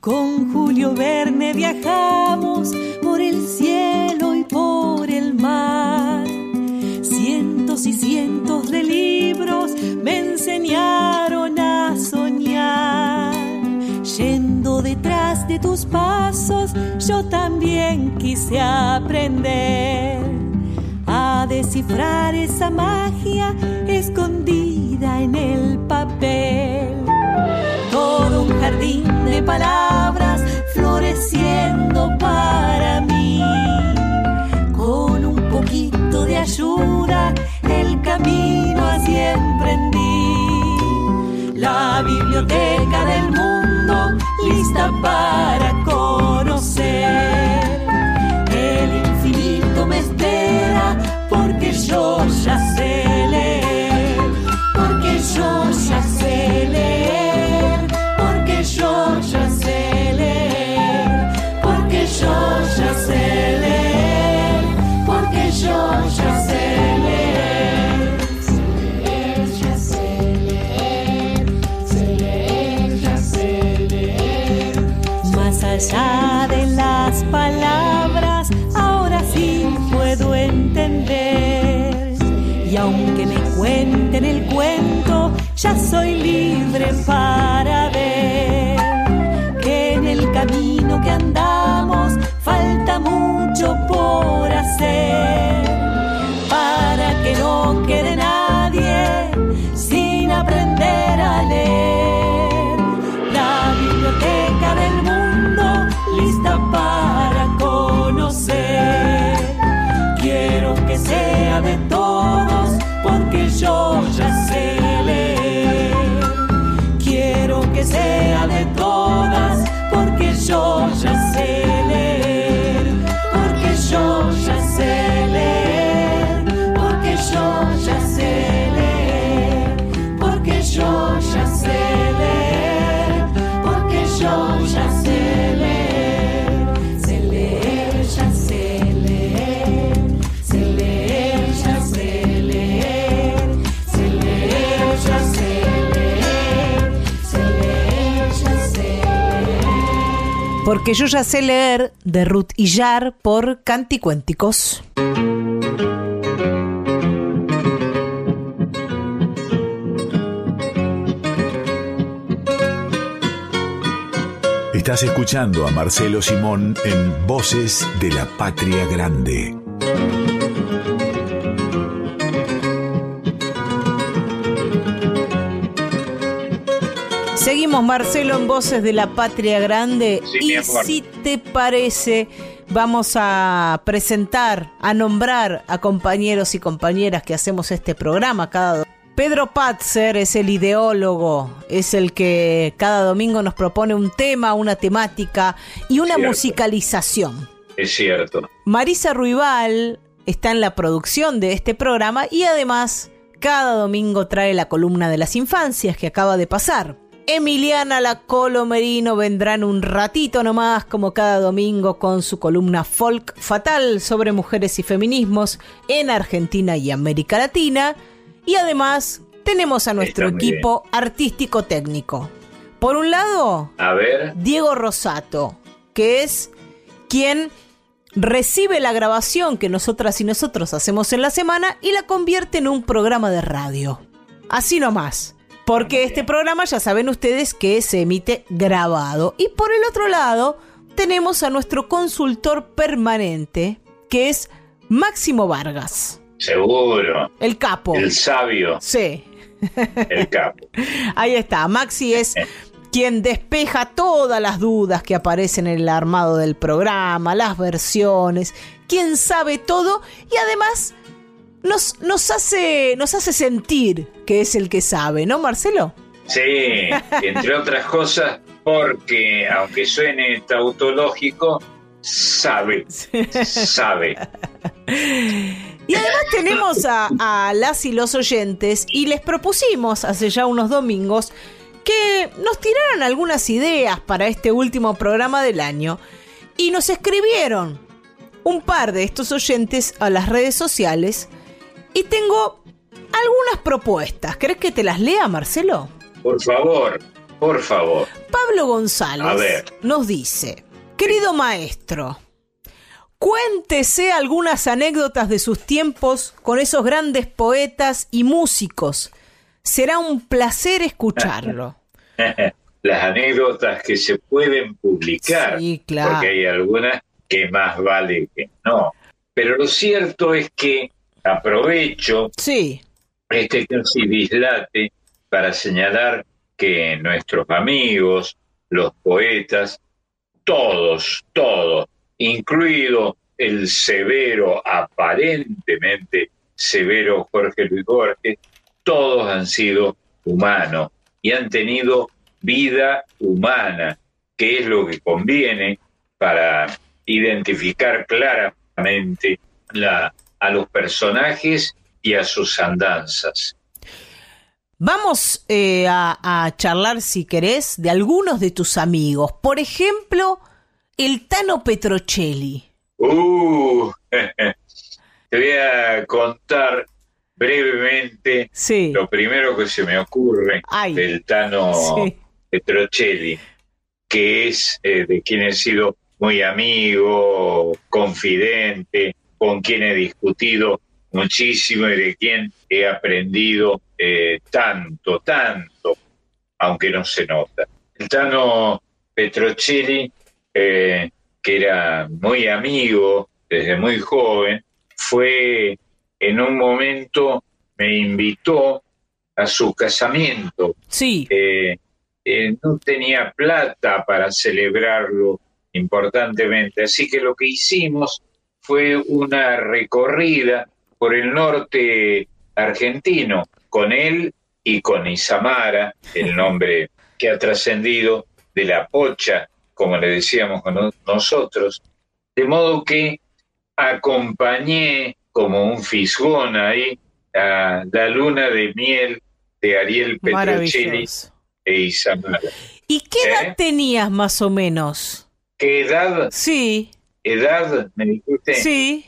Con Julio Verne viajamos por el cielo y por el mar. Cientos y cientos de libros me enseñaron a soñar. Yendo detrás de tus pasos, yo también quise aprender descifrar esa magia escondida en el papel. Todo un jardín de palabras floreciendo para mí. Con un poquito de ayuda, el camino así emprendí. La biblioteca del mundo lista para conocer. El infinito me espera yo ya sé leer. Porque yo ya sé leer. Porque yo ya sé leer. Porque yo ya sé leer. Porque yo ya sé leer. Leer, ya sé leer. Sé leer, ya sé leer. Más allá de las cuenten el cuento, ya soy libre para ver que en el camino que andamos falta mucho por hacer porque Porque yo ya sé leer de Ruth Illar por Canticuénticos. Estás escuchando a Marcelo Simón en Voces de la Patria Grande. Marcelo, en Voces de la Patria Grande. Sí, y si te parece, vamos a presentar, a nombrar a compañeros y compañeras que hacemos este programa cada Pedro Patzer es el ideólogo, es el que cada domingo nos propone un tema, una temática y una Cierto. musicalización. Es cierto. Marisa Ruibal está en la producción de este programa y además cada domingo trae la columna de las infancias que acaba de pasar. Emiliana Lacolo Merino vendrá en un ratito nomás, como cada domingo, con su columna Folk Fatal sobre mujeres y feminismos en Argentina y América Latina. Y además tenemos a nuestro equipo artístico técnico. Por un lado, A ver, Diego Rosato, que es quien recibe la grabación que nosotras y nosotros hacemos en la semana y la convierte en un programa de radio. Así nomás. Porque este programa ya saben ustedes que se emite grabado. Y por el otro lado, tenemos a nuestro consultor permanente, que es Máximo Vargas, seguro. el capo. El sabio, Sí. el capo. Ahí está, Maxi es quien despeja todas las dudas que aparecen en el armado del programa, las versiones, quien sabe todo y además nos, nos, hace, nos hace sentir que es el que sabe, ¿no, Marcelo? Sí, entre otras cosas, porque aunque suene tautológico, sabe, sabe. Y además tenemos a, a las y los oyentes y les propusimos hace ya unos domingos que nos tiraran algunas ideas para este último programa del año y nos escribieron un par de estos oyentes a las redes sociales y tengo algunas propuestas. ¿Crees que te las lea, Marcelo? Por favor, por favor. Pablo González A ver. nos dice, querido maestro, cuéntese algunas anécdotas de sus tiempos con esos grandes poetas y músicos. Será un placer escucharlo. Las anécdotas que se pueden publicar, Sí, claro. porque hay algunas que más vale que no. Pero lo cierto es que aprovecho Sí, este casi dislate para señalar que nuestros amigos, los poetas, todos, todos, incluido el severo, aparentemente severo Jorge Luis Borges, todos han sido humanos y han tenido vida humana, que es lo que conviene para identificar claramente la- a los personajes y a sus andanzas. Vamos eh, a, a charlar, si querés, de algunos de tus amigos. Por ejemplo, el Tano Petrocelli. Uh, te voy a contar brevemente Sí. lo primero que se me ocurre Ay. del Tano Sí. Petrocelli, que es eh, de quien he sido muy amigo, confidente, con quien he discutido muchísimo y de quien he aprendido eh, tanto, tanto, aunque no se nota. El Tano Petrocelli, eh, que era muy amigo desde muy joven, fue en un momento, me invitó a su casamiento. Sí. Eh, no tenía plata para celebrarlo importantemente, así que lo que hicimos fue una recorrida por el norte argentino con él y con Isamara, el nombre que ha trascendido de la pocha, como le decíamos con nosotros, de modo que acompañé como un fisgón ahí a la luna de miel de Ariel Petrocelli e Isamara. ¿Y qué edad ¿Eh? tenías más o menos? ¿Qué edad? Sí, Edad, me dijiste. sí.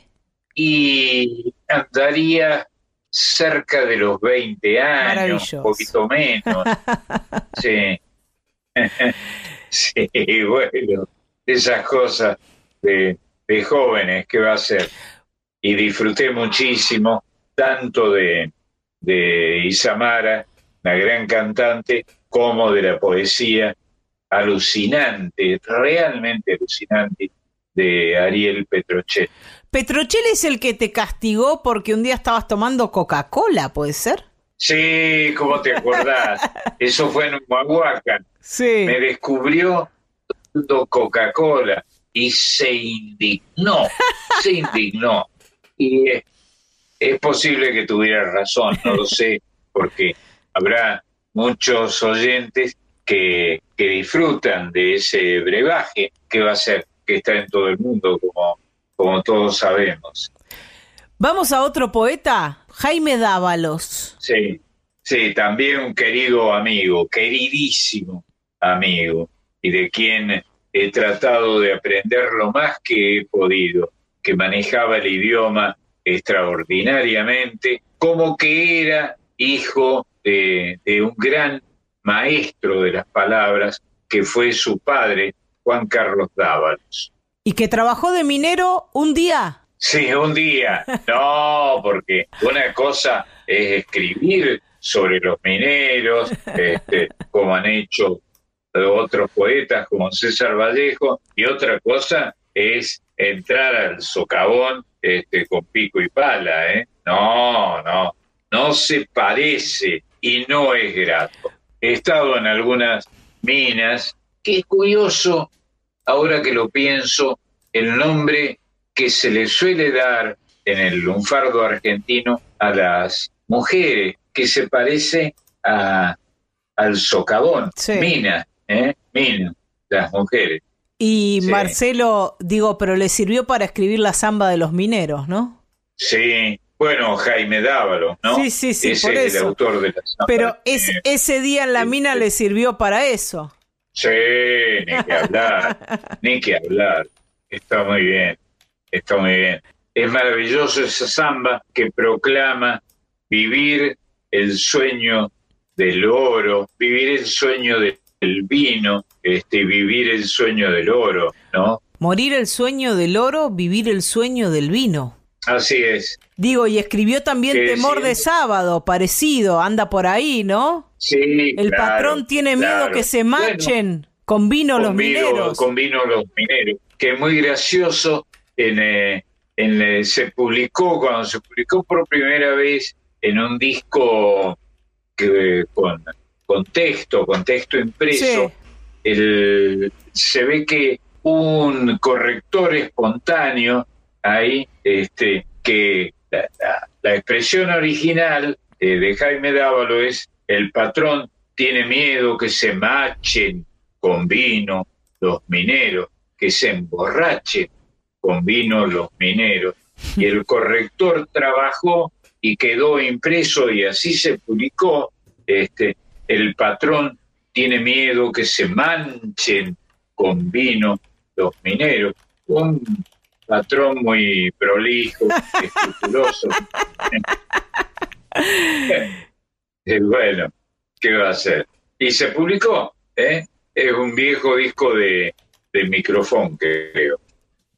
Y andaría cerca de los 20 años, un poquito menos. sí. sí, bueno, esas cosas de, de jóvenes que va a ser. Y disfruté muchísimo, tanto de, de Isamara, la gran cantante, como de la poesía alucinante, realmente alucinante, de Ariel Petrocelli. Petrocelli es el que te castigó porque un día estabas tomando Coca-Cola, ¿puede ser? Sí, ¿cómo te acordás? Eso fue en Humahuacan. Sí. Me descubrió tomando Coca-Cola y se indignó, se indignó. Y es, es posible que tuviera razón, no lo sé, porque habrá muchos oyentes que, que disfrutan de ese brebaje que va a ser, que está en todo el mundo, como, como todos sabemos. Vamos a otro poeta, Jaime Dávalos. Sí, sí, también un querido amigo, queridísimo amigo, y de quien he tratado de aprender lo más que he podido, que manejaba el idioma extraordinariamente, como que era hijo de, de un gran maestro de las palabras, que fue su padre, Juan Carlos Dávalos. Y que trabajó de minero un día. Sí, un día. No, porque una cosa es escribir sobre los mineros, este, como han hecho otros poetas como César Vallejo, y otra cosa es entrar al socavón este, con pico y pala. ¿eh? No, no, no se parece y no es grato. He estado en algunas minas, que es curioso, ahora que lo pienso, el nombre que se le suele dar en el lunfardo argentino a las mujeres, que se parece a, al socavón, Sí. mina, ¿eh? mina, las mujeres. Y Sí. Marcelo, digo, pero le sirvió para escribir la samba de los mineros, ¿no? Sí, bueno, Jaime Dávalo, ¿no? Sí, sí, sí, Ese por es el eso. autor de la samba. Pero es, ese día en la mina le sirvió para eso. Sí, ni que hablar, ni que hablar. Está muy bien, está muy bien. Es maravilloso esa samba que proclama vivir el sueño del oro, vivir el sueño del vino, este, vivir el sueño del oro, ¿no? Morir el sueño del oro, vivir el sueño del vino. Así es. Digo, y escribió también Temor sí. de sábado, parecido, anda por ahí, ¿no? Sí, El claro, patrón tiene miedo claro. que se Bueno, manchen con vino los mineros. Con vino los mineros, que es muy gracioso. En, eh, en, eh, se publicó, cuando se publicó por primera vez en un disco que, con, con texto, con texto impreso, Sí. el- se ve que un corrector espontáneo ahí, este, que la, expresión original eh, de Jaime Dávalo es el patrón tiene miedo que se machen con vino los mineros, que se emborrachen con vino los mineros. Y el corrector trabajó y quedó impreso y así se publicó. Este, el patrón tiene miedo que se manchen con vino los mineros. Un patrón muy prolijo, escrupuloso. Eh, bueno, ¿qué va a hacer? Y se publicó, ¿eh? Es un viejo disco de, de micrófono, creo.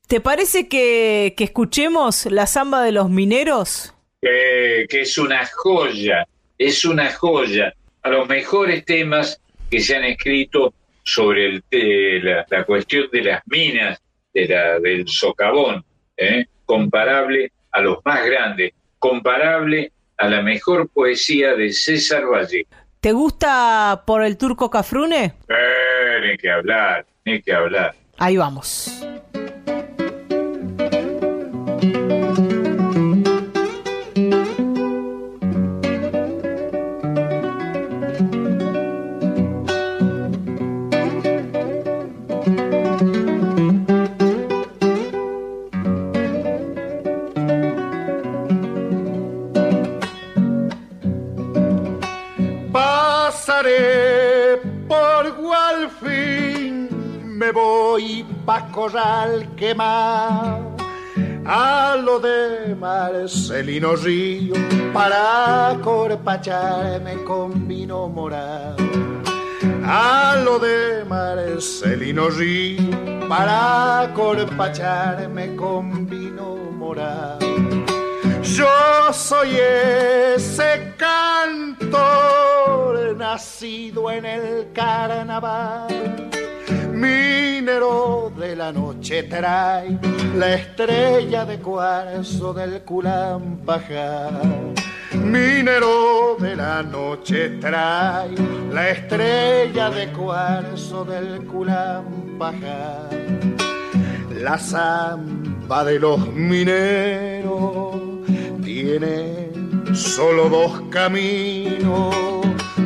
¿Te parece que, que escuchemos la samba de los mineros? Eh, que es una joya, es una joya. A los mejores temas que se han escrito sobre el, te- la, la cuestión de las minas, de la, del socavón, ¿eh? comparable a los más grandes, comparable a la mejor poesía de César Valle. ¿Te gusta por el turco Cafrune? Eh, ni que hablar, ni que hablar. Ahí vamos. Me voy pa' Corral quemar. A lo de Marcelino Río para corpacharme con vino morado. A lo de Marcelino Río para corpacharme con vino morado. Yo soy ese cantor nacido en el carnaval. Minero de la noche trae la estrella de cuarzo del Culampajar. Minero de la noche trae la estrella de cuarzo del Culampajar. La samba de los mineros tiene solo dos caminos.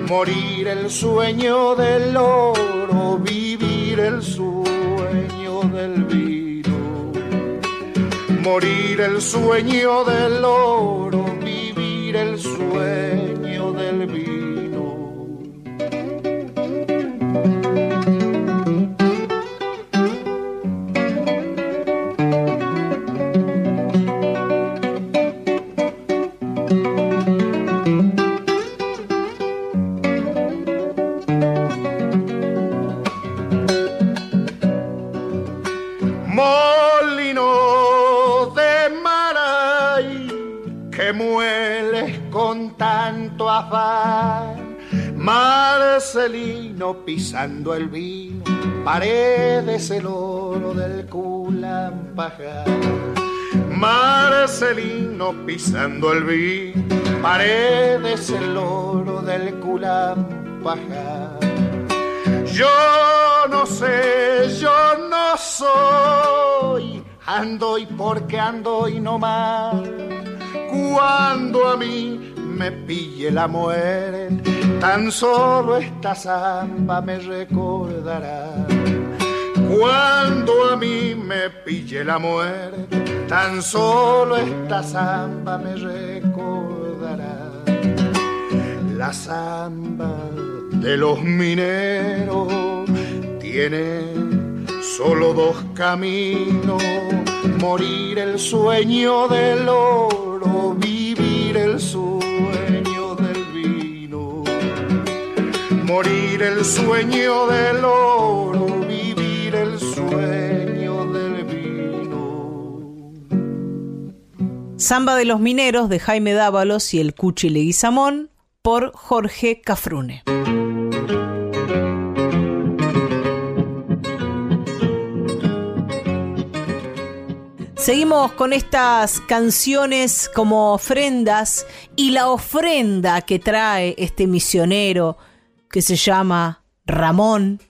Morir el sueño del oro, vivir el sueño del vino. Morir el sueño del oro, vivir el sueño pisando el vino, paredes el oro del Culampajar. Marcelino pisando el vino, paredes el oro del Culampajar. Yo no sé, yo no soy, ando y porque ando y no más. Cuando a mí me pille la muerte, tan solo esta samba me recordará. Cuando a mí me pille la muerte, tan solo esta samba me recordará. La samba de los mineros tiene solo dos caminos, morir el sueño del oro, vivir el sueño morir el sueño del oro, vivir el sueño del vino. Samba de los Mineros de Jaime Dávalos y el Cuchi Leguizamón por Jorge Cafrune. Seguimos con estas canciones como ofrendas y la ofrenda que trae este misionero que se llama Ramón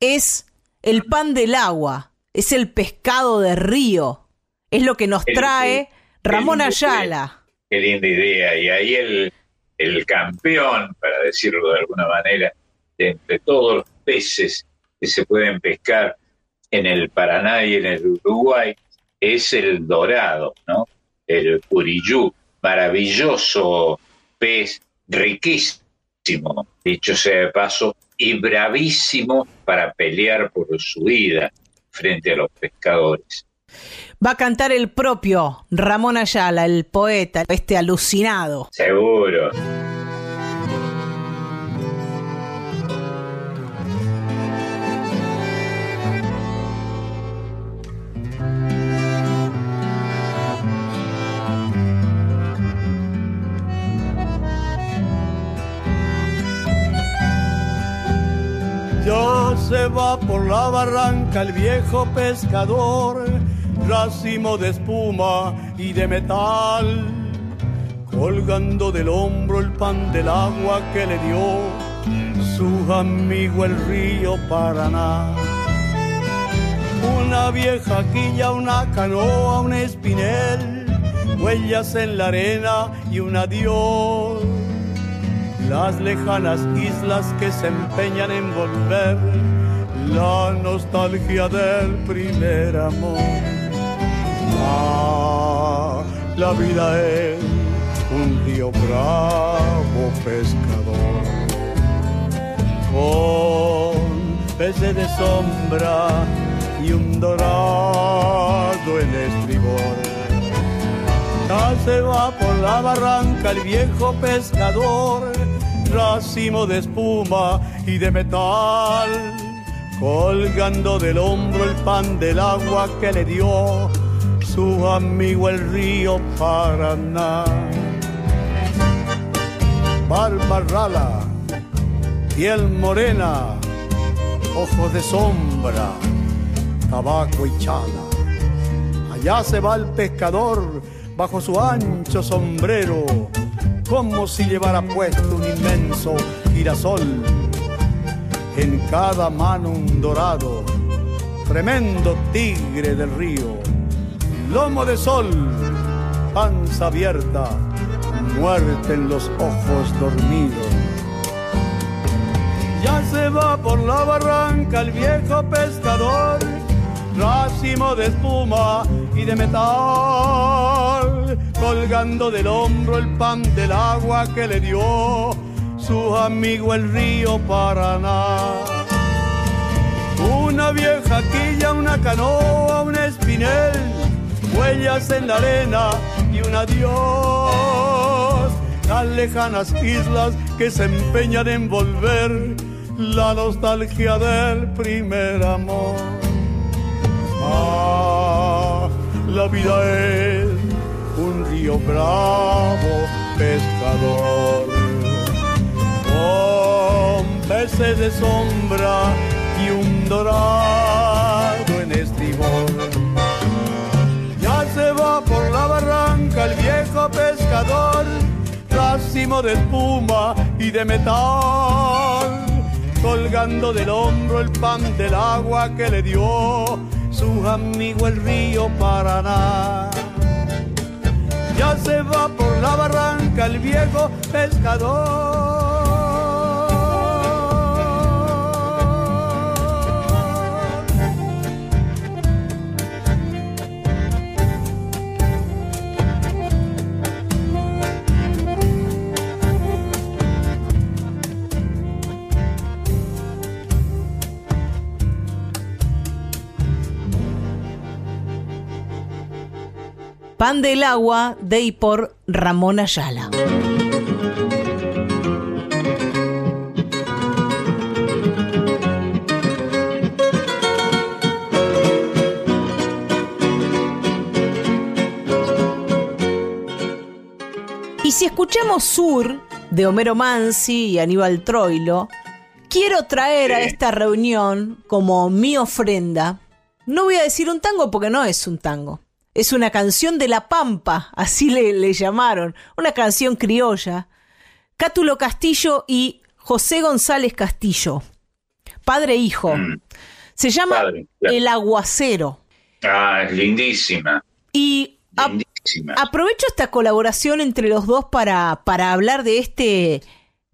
es el pan del agua, es el pescado de río, es lo que nos trae Ramón Ayala. Qué linda idea. Y ahí el, el campeón, para decirlo de alguna manera, de entre todos los peces que se pueden pescar en el Paraná y en el Uruguay, es el dorado, ¿no? El curiyú, maravilloso pez, riquísimo, dicho sea de paso, y bravísimo para pelear por su vida frente a los pescadores. Va a cantar el propio Ramón Ayala, el poeta, este alucinado. Seguro. Se va por la barranca el viejo pescador, racimo de espuma y de metal, colgando del hombro el pan del agua que le dio su amigo el río Paraná. Una vieja quilla, una canoa, un espinel, huellas en la arena y un adiós las lejanas islas que se empeñan en volver, la nostalgia del primer amor. La vida es un río bravo pescador, con peces de sombra y un dorado en estribor. Ya se va por la barranca el viejo pescador, racimo de espuma y de metal, colgando del hombro el pan del agua que le dio su amigo el río Paraná. Barba rala, piel morena, ojos de sombra, tabaco y chala. Allá se va el pescador bajo su ancho sombrero, como si llevara puesto un inmenso girasol. En cada mano un dorado, tremendo tigre del río, lomo de sol, panza abierta, muerte en los ojos dormidos. Ya se va por la barranca el viejo pescador, racimo de espuma y de metal, colgando del hombro el pan del agua que le dio su amigo el río Paraná. Una vieja quilla, una canoa, un espinel, huellas en la arena y un adiós. Las lejanas islas que se empeñan en volver la nostalgia del primer amor. Ah, la vida es bravo, pescador, con peces de sombra y un dorado en estribor. Ya se va por la barranca el viejo pescador, racimo de espuma y de metal, colgando del hombro el pan del agua que le dio su amigo el río Paraná. Ya se va por la barranca el viejo pescador. Pan del agua de y por Ramón Ayala. Y si escuchamos Sur de Homero Mansi y Aníbal Troilo, quiero traer a esta reunión como mi ofrenda. No voy a decir un tango porque no es un tango. Es una canción de La Pampa, así le, le llamaron, una canción criolla. Cátulo Castillo y José González Castillo, padre e hijo. Se llama Padre, claro. El Aguacero. Ah, es lindísima. Y a- aprovecho esta colaboración entre los dos para, para hablar de este,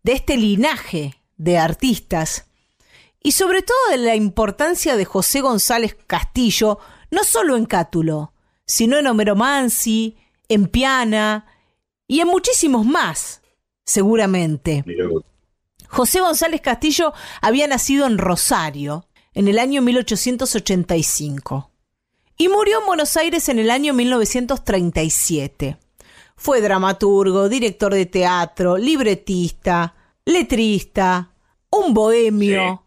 de este linaje de artistas y sobre todo de la importancia de José González Castillo, no solo en Cátulo, sino en Homero Mansi, en Piana y en muchísimos más, seguramente. José González Castillo había nacido en Rosario en el año 1885 y murió en Buenos Aires en el año 1937. Fue dramaturgo, director de teatro, libretista, letrista, un bohemio,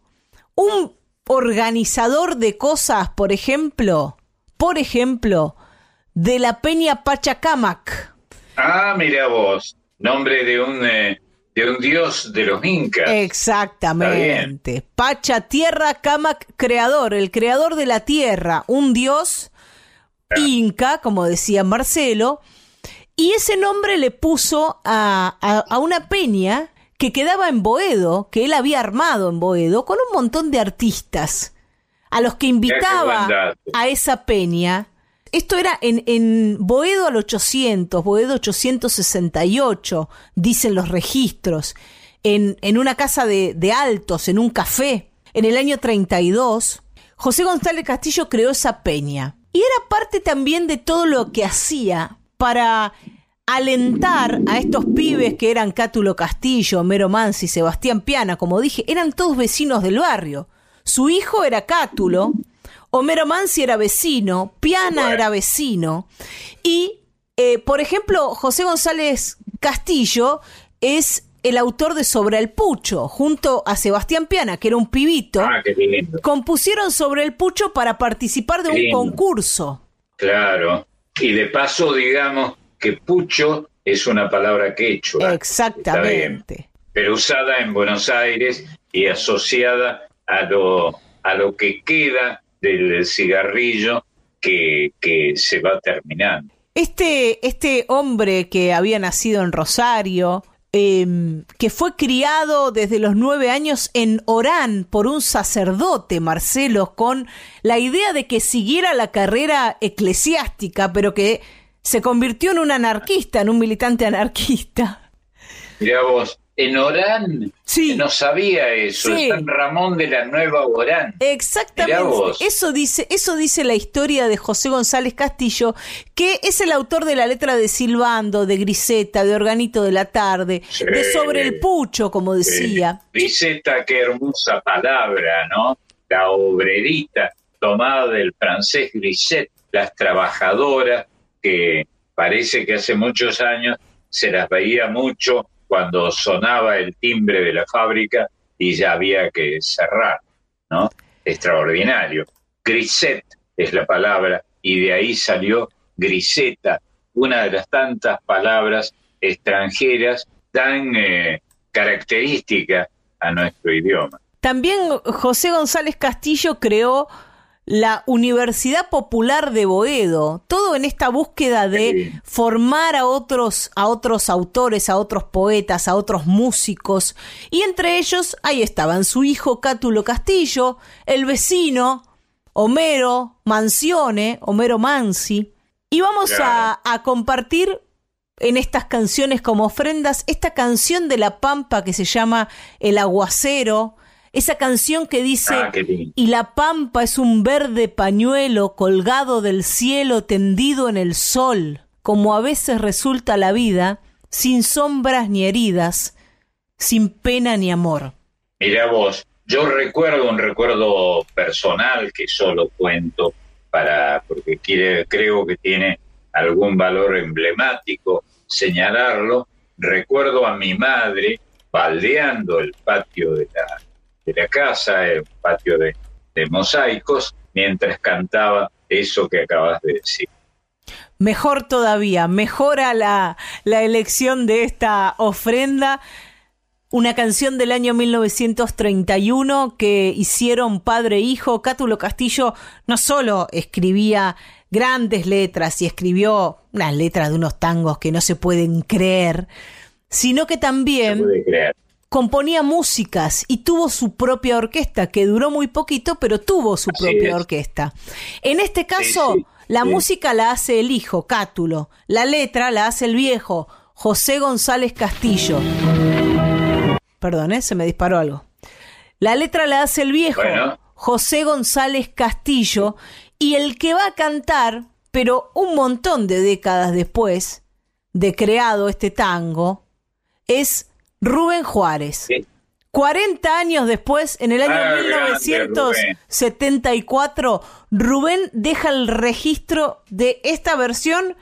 un organizador de cosas, por ejemplo, por ejemplo, de la Peña Pachacamac. Ah, mira vos. Nombre de un, eh, de un dios de los incas. Exactamente. Pacha, tierra, Camac, creador, el creador de la tierra, un dios inca, como decía Marcelo, y ese nombre le puso a, a- a una peña que quedaba en Boedo, que él había armado en Boedo, con un montón de artistas, a los que invitaba a esa peña. Esto era en, en Boedo al 800, Boedo 868, dicen los registros, en, en una casa de, de altos, en un café. En el año 32, José González Castillo creó esa peña. Y era parte también de todo lo que hacía para alentar a estos pibes que eran Cátulo Castillo, Homero Mansi, Sebastián Piana, como dije, eran todos vecinos del barrio. Su hijo era Cátulo, Homero Mansi era vecino, Piana era vecino. Y, eh, por ejemplo, José González Castillo es el autor de Sobre el Pucho, junto a Sebastián Piana, que era un pibito. Ah. Compusieron Sobre el Pucho para participar de un concurso. Claro. Y de paso, digamos que pucho es una palabra quechua. Exactamente. pero usada en Buenos Aires y asociada a lo, a lo que queda del cigarrillo que, que se va terminando. Este, este hombre que había nacido en Rosario, em, que fue criado desde los nueve años en Orán por un sacerdote, Marcelo, con la idea de que siguiera la carrera eclesiástica, pero que se convirtió en un anarquista, en un militante anarquista. Mirá vos, en Orán no sabía eso, Sí. San Ramón de la Nueva Orán. Exactamente. vos. Eso dice, eso dice la historia de José González Castillo, que es el autor de la letra de Silbando, de Griseta, de Organito de la Tarde, Sí. de Sobre el Pucho, como decía. Griseta, qué hermosa palabra, ¿no? La obrerita, tomada del francés griset, las trabajadoras, que parece que hace muchos años se las veía mucho cuando sonaba el timbre de la fábrica y ya había que cerrar, ¿no? Extraordinario. Griset es la palabra y de ahí salió griseta, una de las tantas palabras extranjeras tan eh, características a nuestro idioma. También José González Castillo creó la Universidad Popular de Boedo, todo en esta búsqueda de formar a otros, a otros autores, a otros poetas, a otros músicos, y entre ellos ahí estaban su hijo Cátulo Castillo, el vecino Homero Mancione, Homero Mansi, y vamos a, a compartir en estas canciones como ofrendas esta canción de La Pampa que se llama El Aguacero, esa canción que dice, Ah, y la pampa es un verde pañuelo colgado del cielo tendido en el sol, como a veces resulta la vida, sin sombras ni heridas, sin pena ni amor. Mira vos, yo recuerdo un recuerdo personal que solo cuento para porque quiere, creo que tiene algún valor emblemático señalarlo. Recuerdo a mi madre baldeando el patio de la, de la casa, el patio de, de mosaicos, mientras cantaba eso que acabas de decir. Mejor todavía, mejora la, la elección de esta ofrenda. Una canción del año 1931 que hicieron padre e hijo. Cátulo Castillo no solo escribía grandes letras y escribió unas letras de unos tangos que no se pueden creer, sino que también puede creer. Componía músicas y tuvo su propia orquesta, que duró muy poquito, pero tuvo su Así propia es. orquesta. En este caso, sí, la sí. música la hace el hijo, Cátulo, la letra la hace el viejo, José González Castillo. Perdón, ¿eh? se me disparó algo. La letra la hace el viejo, Bueno. José González Castillo, y el que va a cantar, pero un montón de décadas después de creado este tango, es Rubén Juárez. Sí. 40 años después, en el año Ah, grande, 1974, Rubén deja el registro de esta versión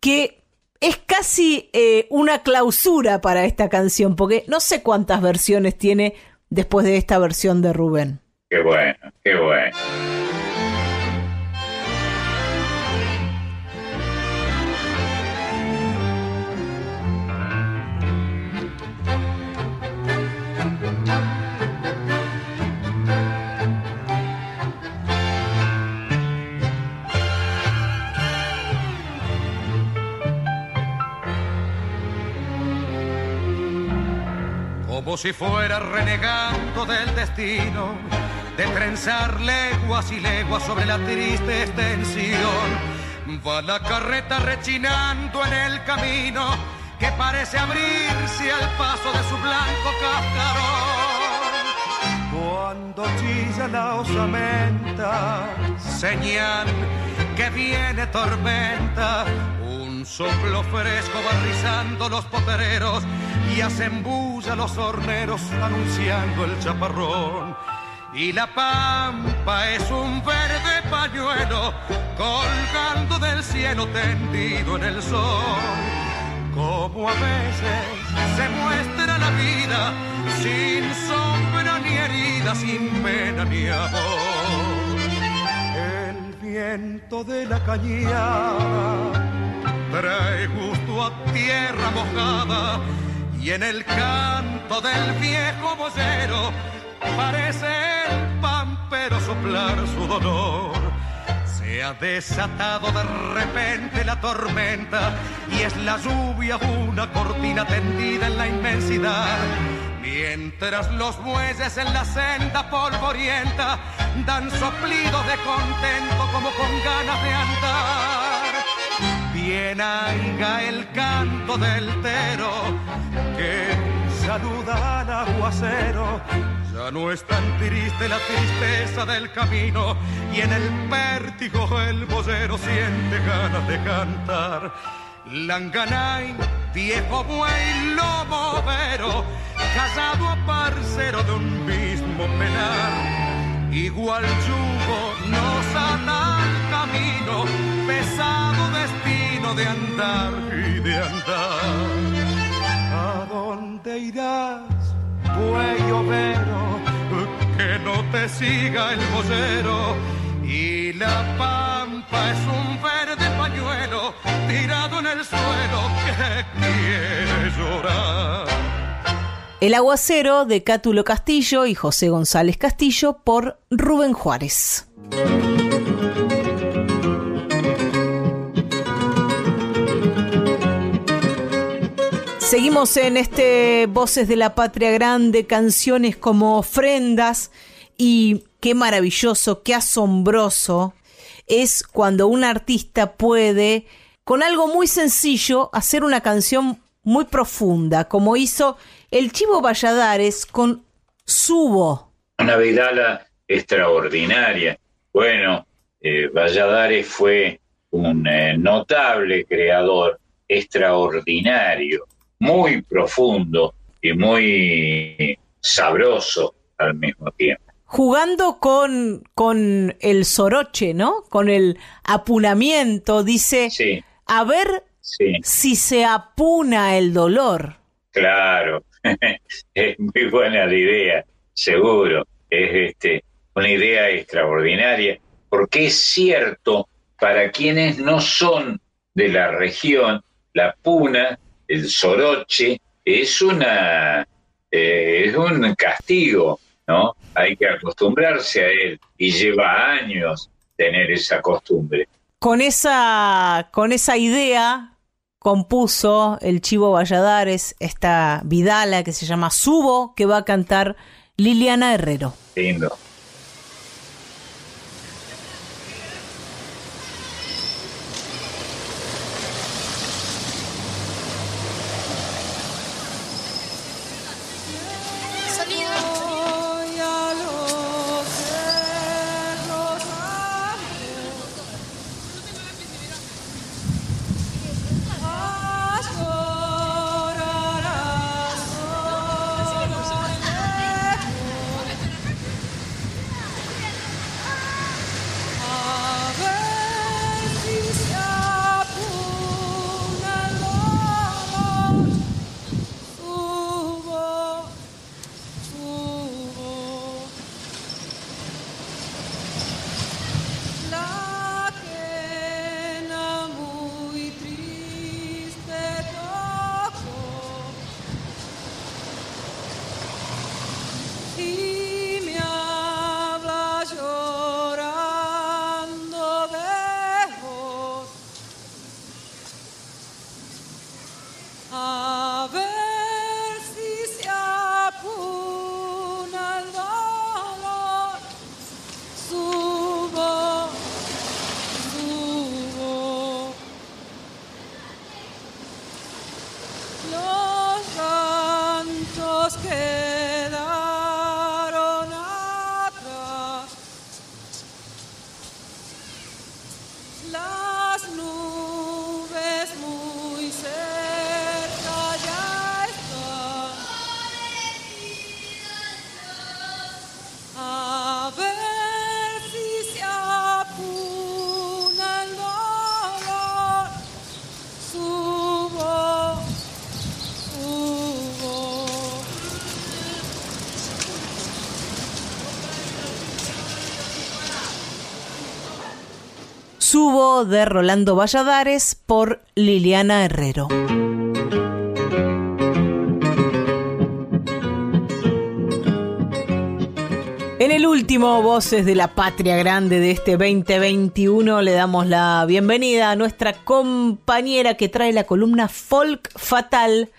que es casi eh, una clausura para esta canción, porque no sé cuántas versiones tiene después de esta versión de Rubén. Qué bueno, qué bueno. Como si fuera renegando del destino, de trenzar leguas y leguas sobre la triste extensión. Va la carreta rechinando en el camino que parece abrirse al paso de su blanco cascarón. Cuando chilla la osamenta, Señal que viene tormenta, un soplo fresco va rizando los potreros y hacen bulla los horneros anunciando el chaparrón. Y la pampa es un verde pañuelo colgando del cielo tendido en el sol. Como a veces se muestra la vida sin sombra ni herida, sin pena ni amor. Viento de la cañada trae gusto a tierra mojada y en el canto del viejo vocero parece el pampero soplar su dolor. Se ha desatado de repente la tormenta y es la lluvia una cortina tendida en la inmensidad. Mientras los bueyes en la senda polvorienta dan soplidos de contento como con ganas de andar. Bien aiga el canto del tero que saluda al aguacero. Ya no es tan triste la tristeza del camino y en el vértigo el vocero siente ganas de cantar. Langanay, viejo buey, lomo vero, casado a parcero de un mismo penar. Igual yugo nos ata al camino, pesado destino de andar y de andar. ¿A dónde irás, buey overo? que no te siga el vocero. Y la pampa es un verde pañuelo tirado en el suelo que quiere llorar. El aguacero de Cátulo Castillo y José González Castillo por Rubén Juárez. Seguimos en este Voces de la Patria Grande, canciones como ofrendas y qué maravilloso, qué asombroso es cuando un artista puede, con algo muy sencillo, hacer una canción muy profunda, como hizo el Chivo Valladares con Subo. Una vidala extraordinaria. Bueno, eh, Valladares fue un eh, notable creador, extraordinario, muy profundo y muy sabroso al mismo tiempo. Jugando con, con el soroche, ¿no? Con el apunamiento, dice, Sí, a ver sí, si se apuna el dolor. claro. es muy buena la idea, seguro. Es este, una idea extraordinaria, porque es cierto, para quienes no son de la región, la puna, el soroche, es una eh, es un castigo, ¿no? Hay que acostumbrarse a él y lleva años tener esa costumbre. Con esa, con esa idea compuso el Chivo Valladares esta vidala que se llama Subo, que va a cantar Liliana Herrero. Lindo. Las De Rolando Valladares por Liliana Herrero. En el último Voces de la Patria Grande de este 2021 le damos la bienvenida a nuestra compañera que trae la columna Folk Fatal,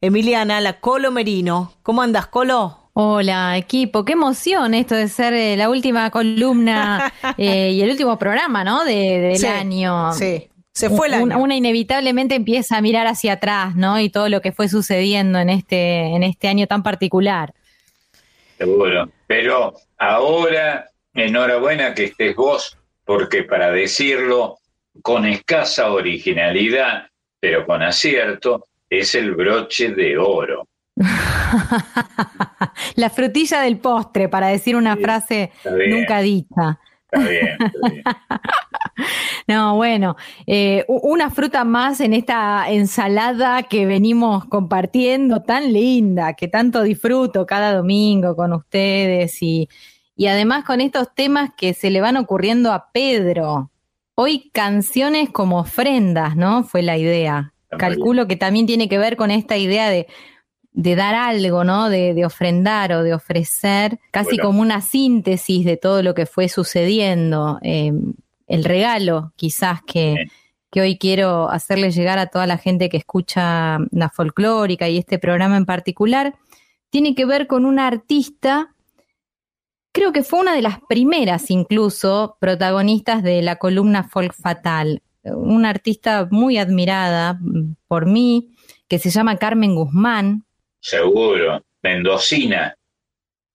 Emiliana, la Colo Merino. ¿Cómo andas, Colo? Hola, equipo, qué emoción esto de ser eh, la última columna eh, y el último programa, ¿no? De, del Sí, año. sí, se fue Un- año. Una inevitablemente empieza a mirar hacia atrás, ¿no? Y todo lo que fue sucediendo en este, en este año tan particular. Seguro. Pero ahora, enhorabuena que estés vos, porque para decirlo con escasa originalidad, pero con acierto, es el broche de oro. La frutilla del postre, para decir una frase nunca dicha. Está bien, está bien. No, bueno, eh, una fruta más en esta ensalada que venimos compartiendo, tan linda, que tanto disfruto cada domingo con ustedes y, y además con estos temas que se le van ocurriendo a Pedro. Hoy canciones como ofrendas, ¿no? Fue la idea. Calculo que también tiene que ver con esta idea de, de dar algo, ¿no? De, de ofrendar o de ofrecer, casi Bueno. como una síntesis de todo lo que fue sucediendo. eh, el regalo, quizás, que, que que hoy quiero hacerle llegar a toda la gente que escucha la folclórica y este programa en particular, tiene que ver con una artista, creo que fue una de las primeras incluso protagonistas de la columna Folk Fatal, una artista muy admirada mm, por mí, que se llama Carmen Guzmán. Seguro, mendocina,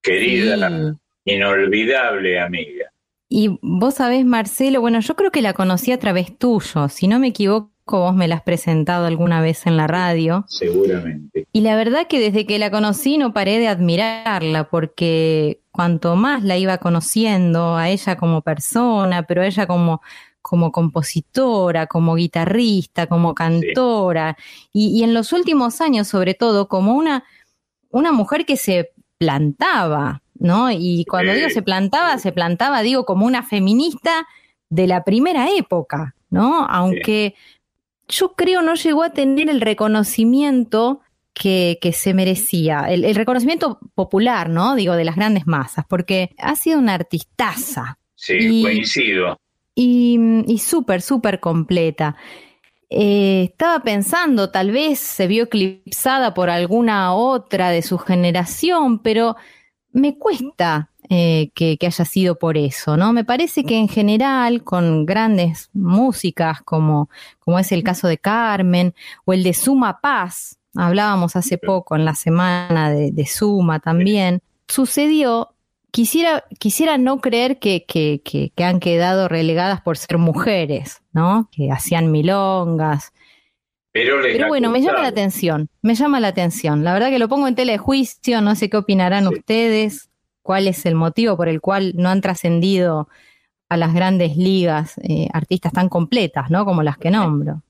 querida, inolvidable amiga. Y vos sabés, Marcelo, bueno, yo creo que la conocí a través tuyo, si no me equivoco, vos me la has presentado alguna vez en la radio. Seguramente. Y la verdad que desde que la conocí no paré de admirarla, porque cuanto más la iba conociendo, a ella como persona, pero a ella como, como compositora, como guitarrista, como cantora, y, y en los últimos años sobre todo como una, una mujer que se plantaba, ¿no? Y cuando digo se plantaba, se plantaba, digo, como una feminista de la primera época, ¿no? Aunque yo creo no llegó a tener el reconocimiento que, que se merecía, el, el reconocimiento popular, ¿no? Digo, de las grandes masas, porque ha sido una artistaza. Sí, Y- coincido. Y, y súper, súper completa. Eh, estaba pensando, tal vez se vio eclipsada por alguna otra de su generación, pero me cuesta eh, que, que haya sido por eso, ¿no? Me parece que en general, con grandes músicas, como, como es el caso de Carmen, o el de Suma Paz, hablábamos hace poco en la semana de, de Suma también, sucedió quisiera, quisiera no creer que, que, que, que han quedado relegadas por ser mujeres, ¿no? Que hacían milongas. Pero, bueno, me llama la atención, me llama la atención. La verdad que lo pongo en tela de juicio, no sé qué opinarán ustedes, cuál es el motivo por el cual no han trascendido a las grandes ligas eh, artistas tan completas, ¿no? Como las que nombro.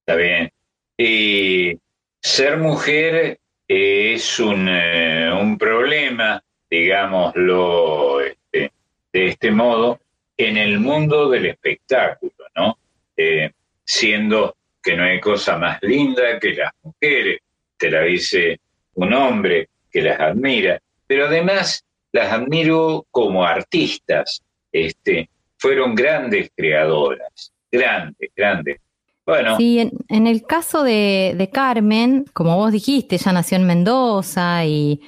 Está bien. Y ser mujer es un, eh, un problema, digámoslo este, de este modo, en el mundo del espectáculo, ¿no? Eh, siendo que no hay cosa más linda que las mujeres, te la dice un hombre que las admira, pero además las admiro como artistas, este, fueron grandes creadoras, grandes, grandes. Bueno, Sí, en, el caso de, de Carmen, como vos dijiste, ella nació en Mendoza y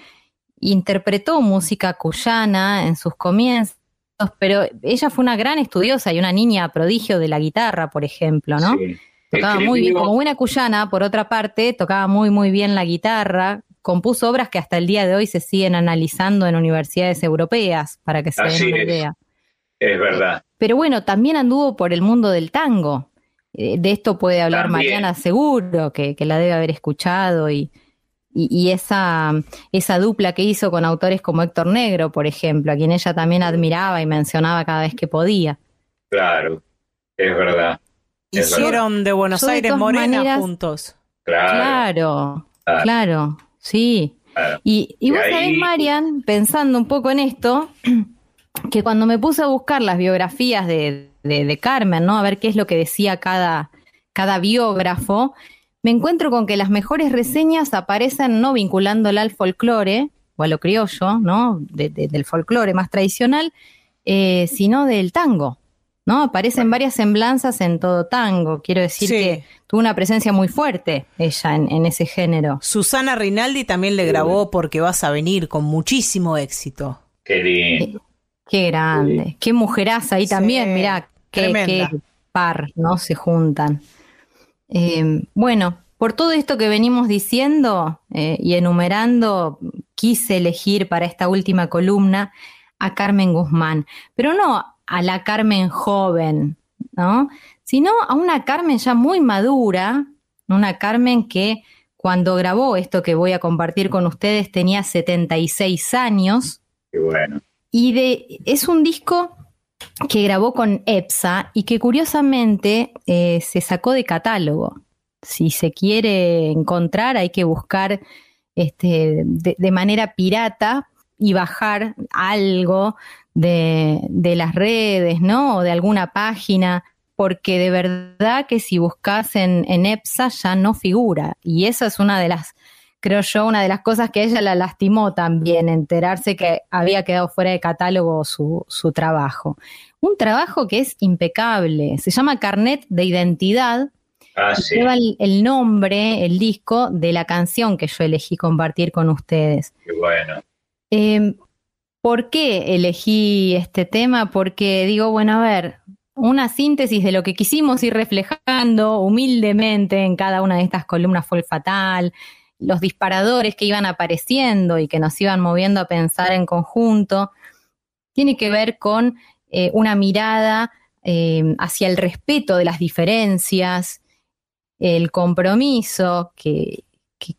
interpretó música cuyana en sus comienzos, pero ella fue una gran estudiosa y una niña prodigio de la guitarra, por ejemplo, ¿no? Sí. Tocaba muy bien, como buena cuyana, por otra parte, tocaba muy, muy bien la guitarra, compuso obras que hasta el día de hoy se siguen analizando en universidades europeas, para que se den Así una es. idea. es verdad. Pero bueno, también anduvo por el mundo del tango. Eh, De esto puede hablar También. Mariana seguro, que, que la debe haber escuchado, y, y, y esa, esa dupla que hizo con autores como Héctor Negro, por ejemplo, a quien ella también admiraba y mencionaba cada vez que podía. Claro, es verdad. Es verdad. Hicieron de Buenos Yo Aires Morena maneras- juntos. Claro, Claro, Claro. claro, sí. claro. Y, y Y vos ahí- sabés, Marian, pensando un poco en esto, que cuando me puse a buscar las biografías de, de- de Carmen, ¿no? A ver qué es lo que decía cada, cada biógrafo, me encuentro con que las mejores reseñas aparecen no vinculándola al folclore, o a lo criollo, ¿no? De- de- del folclore más tradicional, eh, sino del tango. ¿No? Aparecen varias semblanzas en todo tango. Quiero decir Sí. que tuvo una presencia muy fuerte ella en, en ese género. Susana Rinaldi también le grabó Porque vas a venir con muchísimo éxito. Qué lindo. Qué grande, qué mujeraza ahí Sí, también, mirá, qué, qué par, ¿no? Se juntan. Eh, bueno, por todo esto que venimos diciendo eh, y enumerando, quise elegir para esta última columna a Carmen Guzmán, pero no a la Carmen joven, ¿no? Sino a una Carmen ya muy madura, una Carmen que cuando grabó esto que voy a compartir con ustedes tenía 76 años. Qué bueno. Y de, es un disco que grabó con EPSA y que curiosamente eh, se sacó de catálogo. Si se quiere encontrar, hay que buscar este, de, manera pirata y bajar algo de, de las redes, ¿no? O de alguna página, porque de verdad que si buscas en, en EPSA ya no figura. Y esa es una de las creo yo, una de las cosas que ella la lastimó también, enterarse que había quedado fuera de catálogo su, su trabajo. Un trabajo que es impecable, se llama Carnet de Identidad, Ah, sí. lleva el, el nombre, el disco de la canción que yo elegí compartir con ustedes. Qué bueno. Eh, ¿Por qué elegí este tema? Porque digo, bueno, a ver, una síntesis de lo que quisimos ir reflejando humildemente en cada una de estas columnas fue el fatal, los disparadores que iban apareciendo y que nos iban moviendo a pensar en conjunto, tiene que ver con eh, una mirada eh, hacia el respeto de las diferencias, el compromiso que,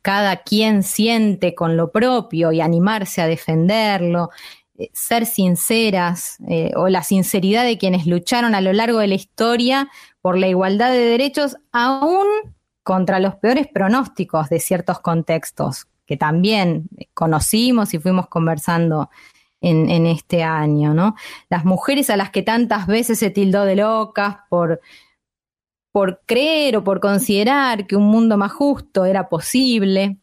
cada quien siente con lo propio y animarse a defenderlo, eh, ser sinceras o la sinceridad de quienes lucharon a lo largo de la historia por la igualdad de derechos, aún contra los peores pronósticos de ciertos contextos que también conocimos y fuimos conversando en, en este año, ¿no? Las mujeres a las que tantas veces se tildó de locas por por creer o por considerar que un mundo más justo era posible.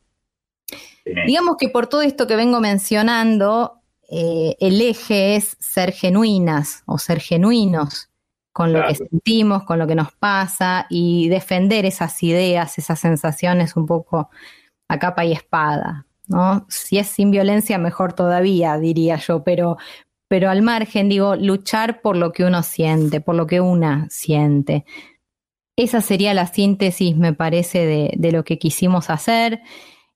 Digamos que por todo esto que vengo mencionando, eh, el eje es ser genuinas o ser genuinos con lo que sentimos, con lo que nos pasa y defender esas ideas, esas sensaciones un poco a capa y espada, ¿no? Si es sin violencia, mejor todavía, diría yo, pero, pero al margen, digo, luchar por lo que uno siente, por lo que una siente. Esa sería la síntesis, me parece, de, de lo que quisimos hacer.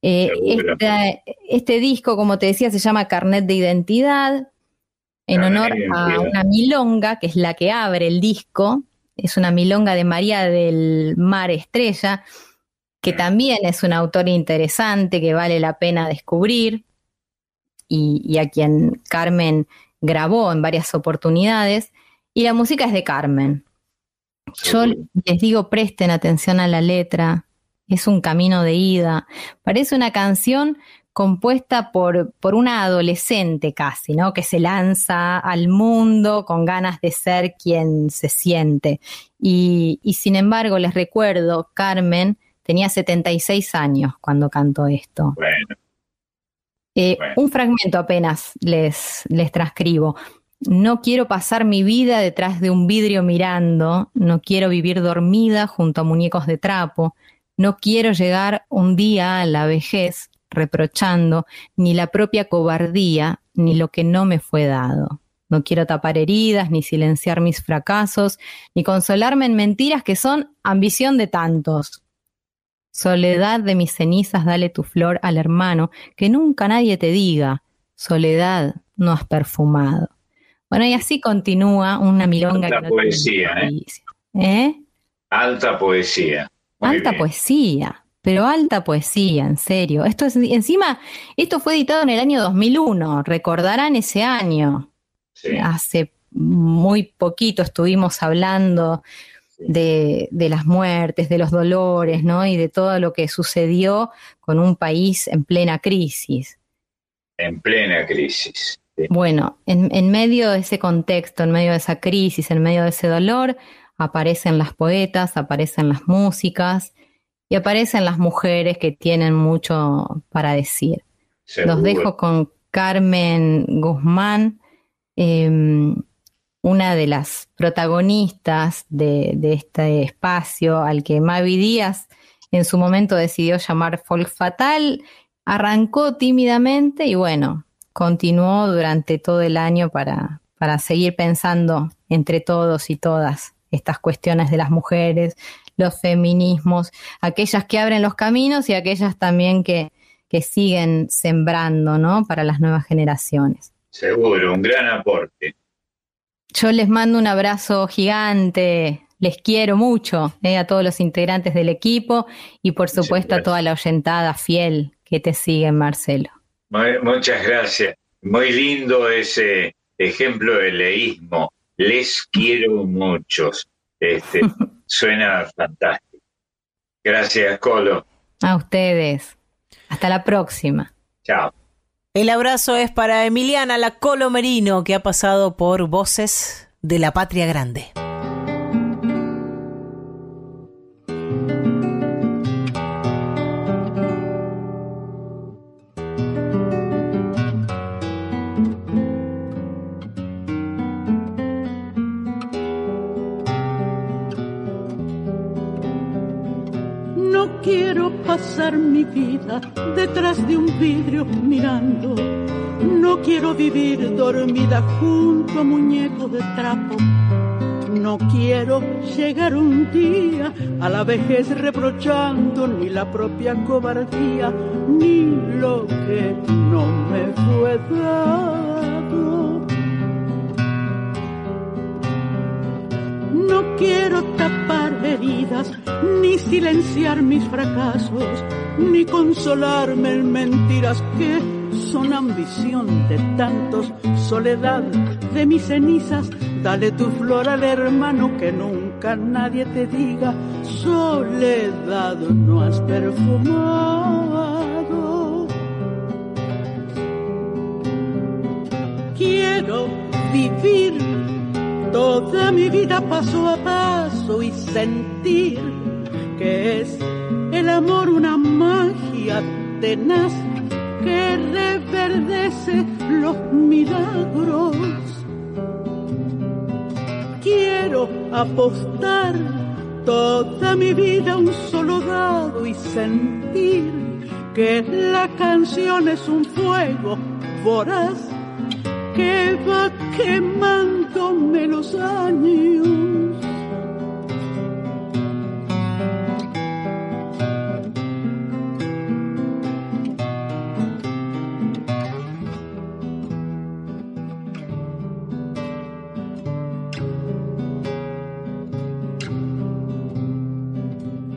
Eh, este, este disco, como te decía, se llama Carnet de Identidad, en honor a una milonga, que es la que abre el disco. Es una milonga de María del Mar Estrella, que también es una autora interesante, que vale la pena descubrir, y, y a quien Carmen grabó en varias oportunidades. Y la música es de Carmen. Yo les digo, presten atención a la letra, es un camino de ida. Parece una canción compuesta por, por una adolescente casi, ¿no? Que se lanza al mundo con ganas de ser quien se siente. Y, y sin embargo, les recuerdo, Carmen tenía 76 años cuando cantó esto. Bueno, Eh, Bueno. Un fragmento apenas les, les transcribo. No quiero pasar mi vida detrás de un vidrio mirando, no quiero vivir dormida junto a muñecos de trapo, no quiero llegar un día a la vejez reprochando ni la propia cobardía ni lo que no me fue dado. No quiero tapar heridas, ni silenciar mis fracasos, ni consolarme en mentiras que son ambición de tantos. Soledad de mis cenizas, dale tu flor al hermano, que nunca nadie te diga, soledad no has perfumado. Bueno, y así continúa una milonga Alta que no tiene poesía, ¿eh? ¿Eh? alta poesía. Muy alta bien. poesía, pero alta poesía, en serio. Esto es, encima, esto fue editado en el año 2001, recordarán ese año. Sí. Hace muy poquito estuvimos hablando de, de las muertes, de los dolores, ¿no? Y de todo lo que sucedió con un país en plena crisis. En plena crisis. Sí. Bueno, en, en medio de ese contexto, en medio de esa crisis, en medio de ese dolor, aparecen las poetas, aparecen las músicas y aparecen las mujeres que tienen mucho para decir. Seguro. Los dejo con Carmen Guzmán, eh, una de las protagonistas de, de este espacio al que Mavi Díaz en su momento decidió llamar Folk Fatal. Arrancó tímidamente y bueno, continuó durante todo el año para, para seguir pensando entre todos y todas estas cuestiones de las mujeres, los feminismos, aquellas que abren los caminos y aquellas también que, que siguen sembrando, ¿no? Para las nuevas generaciones. Seguro, un gran aporte. Yo les mando un abrazo gigante, les quiero mucho eh, a todos los integrantes del equipo y por supuesto a toda la oyentada fiel que te sigue, Marcelo. Muchas gracias. Muy lindo ese ejemplo de leísmo. Les quiero muchos. Este, suena fantástico. Gracias, Colo. A ustedes. Hasta la próxima. Chao. El abrazo es para Emiliana La Colomerino, que ha pasado por Voces de la Patria Grande. Pasar mi vida detrás de un vidrio mirando. No quiero vivir dormida junto a muñecos de trapo. No quiero llegar un día a la vejez reprochando ni la propia cobardía, ni lo que no me fue dado. No quiero tapar heridas, ni silenciar mis fracasos, ni consolarme en mentiras que son ambición de tantos, soledad de mis cenizas. Dale tu flor al hermano que nunca nadie te diga, soledad no has perfumado. Quiero vivir toda mi vida paso a paso y sentir que es el amor una magia tenaz que reverdece los milagros. Quiero apostar toda mi vida un solo dado y sentir que la canción es un fuego voraz que va quemándome los años.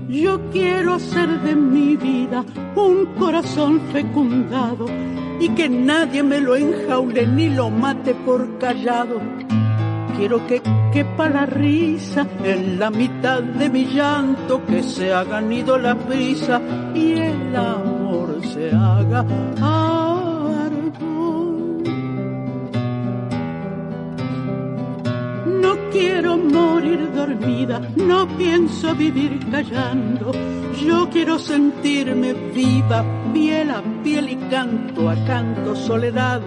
Yo quiero hacer de mi vida un corazón fecundado y que nadie me lo enjaule ni lo mate por callado. Quiero que quepa la risa en la mitad de mi llanto, que se haga nido la prisa y el amor se haga quiero morir dormida, no pienso vivir callando. Yo quiero sentirme viva, piel a piel y canto a canto, soledad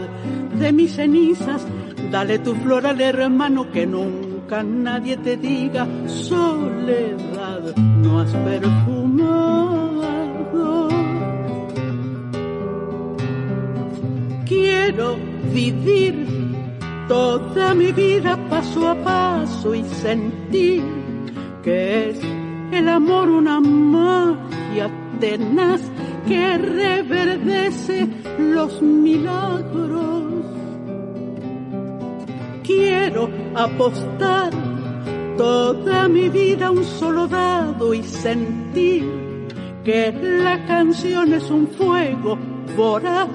de mis cenizas. Dale tu flor al hermano que nunca nadie te diga, soledad no has perfumado. Quiero vivir toda mi vida paso a paso y sentir que es el amor una magia tenaz que reverdece los milagros. Quiero apostar toda mi vida un solo dado y sentir que la canción es un fuego voraz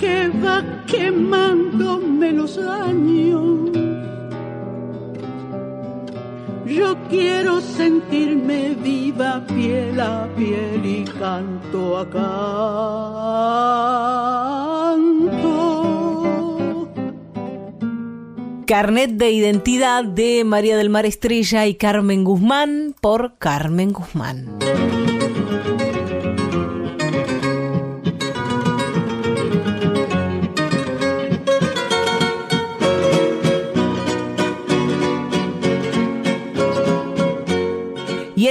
que va quemándome los años. Yo quiero sentirme viva piel a piel y canto a canto. Carnet de identidad de María del Mar Estrella y Carmen Guzmán por Carmen Guzmán.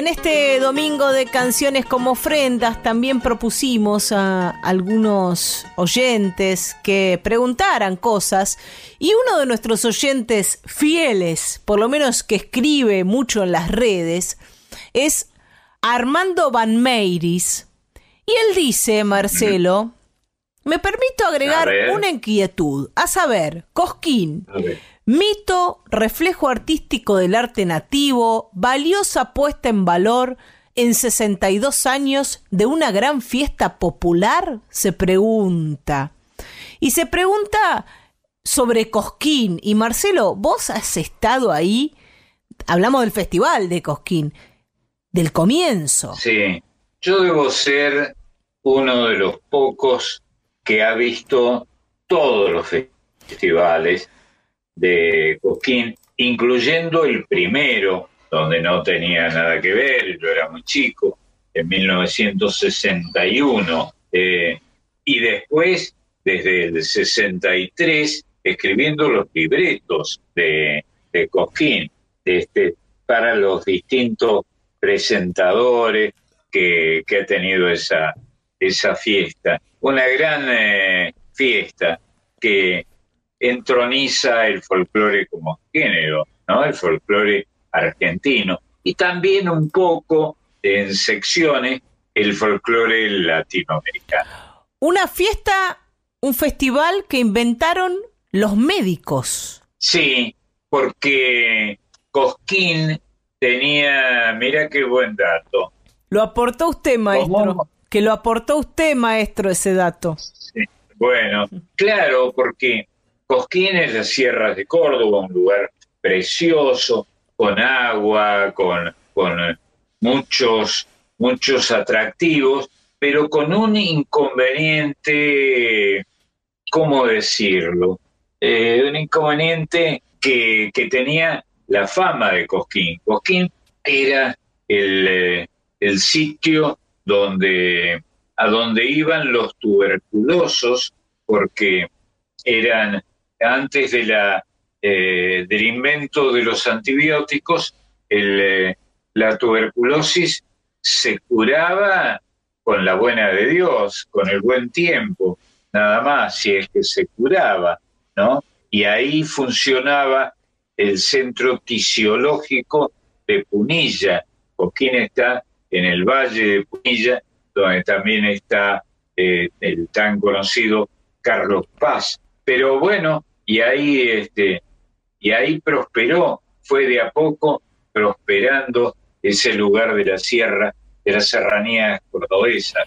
Este domingo de canciones como ofrendas también propusimos a algunos oyentes que preguntaran cosas y uno de nuestros oyentes fieles, por lo menos que escribe mucho en las redes, es Armando Van Meiris. Y él dice, Marcelo, me permito agregar una inquietud, a saber, Cosquín, Mito, reflejo artístico del arte nativo, valiosa puesta en valor en 62 años de una gran fiesta popular, se pregunta. Y se pregunta sobre Cosquín. Y Marcelo, vos has estado ahí, hablamos del festival de Cosquín, del comienzo. Sí, yo debo ser uno de los pocos que ha visto todos los festivales de Cosquín, incluyendo el primero, donde no tenía nada que ver, yo era muy chico, en 1961, eh, y después, desde el 63, escribiendo los libretos de, de Cosquín este, para los distintos presentadores, que, que ha tenido esa, esa fiesta. Una gran eh, fiesta que entroniza el folclore como género, ¿no? El folclore argentino. Y también un poco en secciones el folclore latinoamericano. Una fiesta, un festival que inventaron los médicos. Sí, porque Cosquín tenía, mira qué buen dato. Lo aportó usted, maestro. Que lo aportó usted, maestro, ese dato. Sí, Bueno, claro, porque Cosquín es las sierras de Córdoba, un lugar precioso, con agua, con, con muchos, muchos atractivos, pero con un inconveniente, ¿cómo decirlo? Eh, un inconveniente que, que tenía la fama de Cosquín. Cosquín era el, eh, el sitio donde, a donde iban los tuberculosos, porque eran antes de la, eh, del invento de los antibióticos, el, eh, la tuberculosis se curaba con la buena de Dios, con el buen tiempo, nada más, si es que se curaba, ¿no? Y ahí funcionaba el centro tisiológico de Punilla, Coquín está en el valle de Punilla, donde también está eh, el tan conocido Carlos Paz. Pero bueno, y ahí, este, y ahí prosperó, fue de a poco prosperando ese lugar de la sierra, de la serranía cordobesa.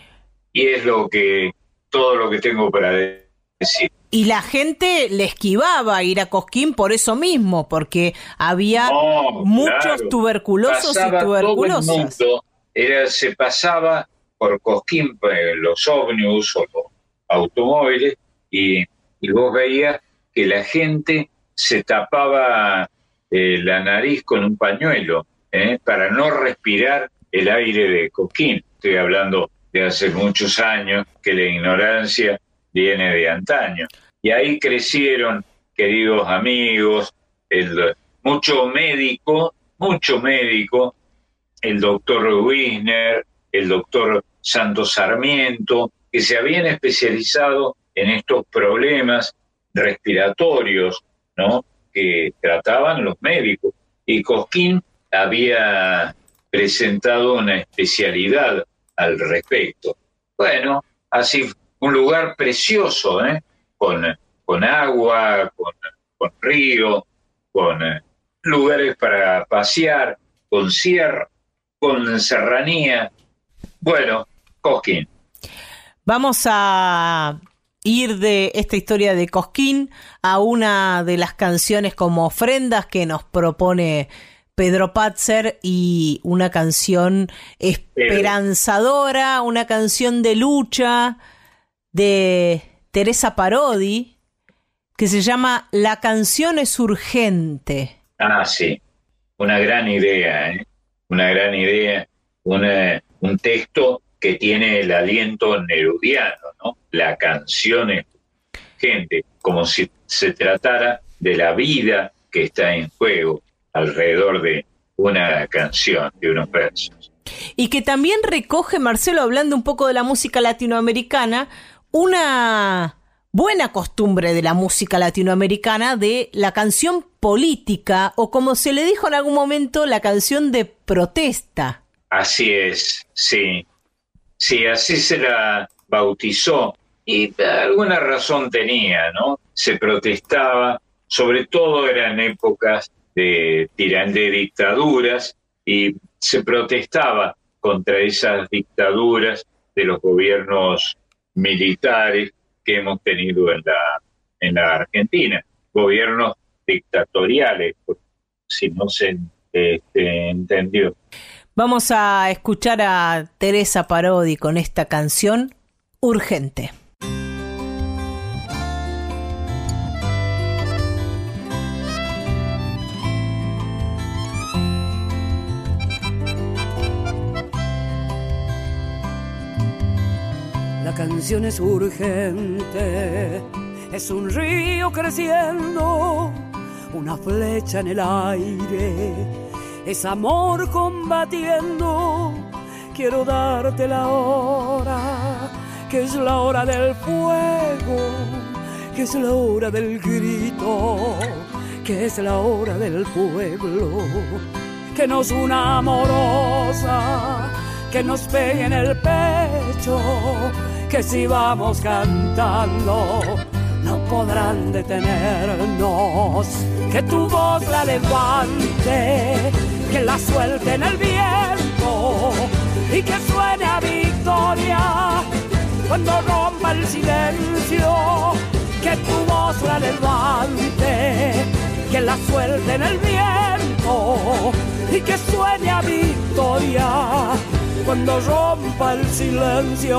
Y es lo que, todo lo que tengo para decir. Y la gente le esquivaba ir a Cosquín por eso mismo, porque había No, muchos claro. tuberculosos Pasaba y todo el tuberculosas. mundo, era, se pasaba por Cosquín eh, los ómnibus o los automóviles y, y vos veías que la gente se tapaba eh, la nariz con un pañuelo eh, para no respirar el aire de Cosquín. Estoy hablando de hace muchos años que la ignorancia viene de antaño. Y ahí crecieron, queridos amigos, el, mucho médico, mucho médico, el doctor Wisner, el doctor Santos Sarmiento, que se habían especializado en estos problemas respiratorios, ¿no? Que trataban los médicos. Y Cosquín había presentado una especialidad al respecto. Bueno, así un lugar precioso, ¿eh? Con, con agua, con, con río, con eh, lugares para pasear, con sierra, con serranía. Bueno, Cosquín. Vamos a ir de esta historia de Cosquín a una de las canciones como ofrendas que nos propone Pedro Patzer y una canción esperanzadora, una canción de lucha de Teresa Parodi que se llama La canción es urgente. Ah, sí, una gran idea, ¿eh? una gran idea, un texto que tiene el aliento nerudiano, ¿no? La canción es gente, como si se tratara de la vida que está en juego alrededor de una canción, de unos versos. Y que también recoge, Marcelo, hablando un poco de la música latinoamericana, una buena costumbre de la música latinoamericana de la canción política o como se le dijo en algún momento, la canción de protesta. Así es, sí. Sí, así se la bautizó. Y alguna razón tenía, ¿no? Se protestaba, sobre todo eran épocas de, de dictaduras, y se protestaba contra esas dictaduras de los gobiernos militares que hemos tenido en la, en la Argentina. Gobiernos dictatoriales, si no se este, entendió. Vamos a escuchar a Teresa Parodi con esta canción urgente. La canción es urgente, es un río creciendo, una flecha en el aire, es amor combatiendo quiero darte la hora, que es la hora del fuego, que es la hora del grito, que es la hora del pueblo, que nos una amorosa, que nos pegue en el pecho, que si vamos cantando no podrán detenernos, que tu voz la levante, que la suelte en el viento y que suene a victoria cuando rompa el silencio, que tu voz la levante, que la suelte en el viento y que suene victoria cuando rompa el silencio.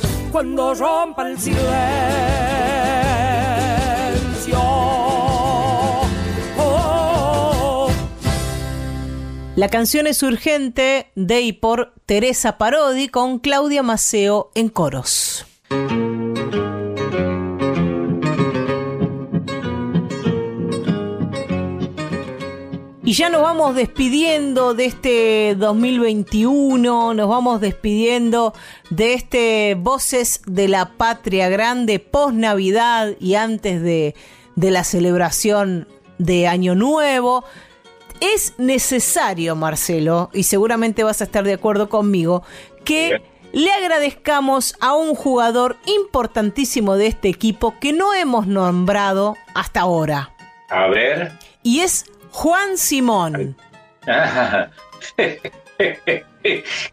cuando rompa el silencio. Oh, La canción es urgente de y por Teresa Parodi con Claudia Maceo en coros. Y ya nos vamos despidiendo de este 2021, nos vamos despidiendo de este Voces de la Patria Grande post Navidad y antes de, de la celebración de Año Nuevo. Es necesario, Marcelo, y seguramente vas a estar de acuerdo conmigo, que le agradezcamos a un jugador importantísimo de este equipo que no hemos nombrado hasta ahora. A ver. Y es Juan Simón.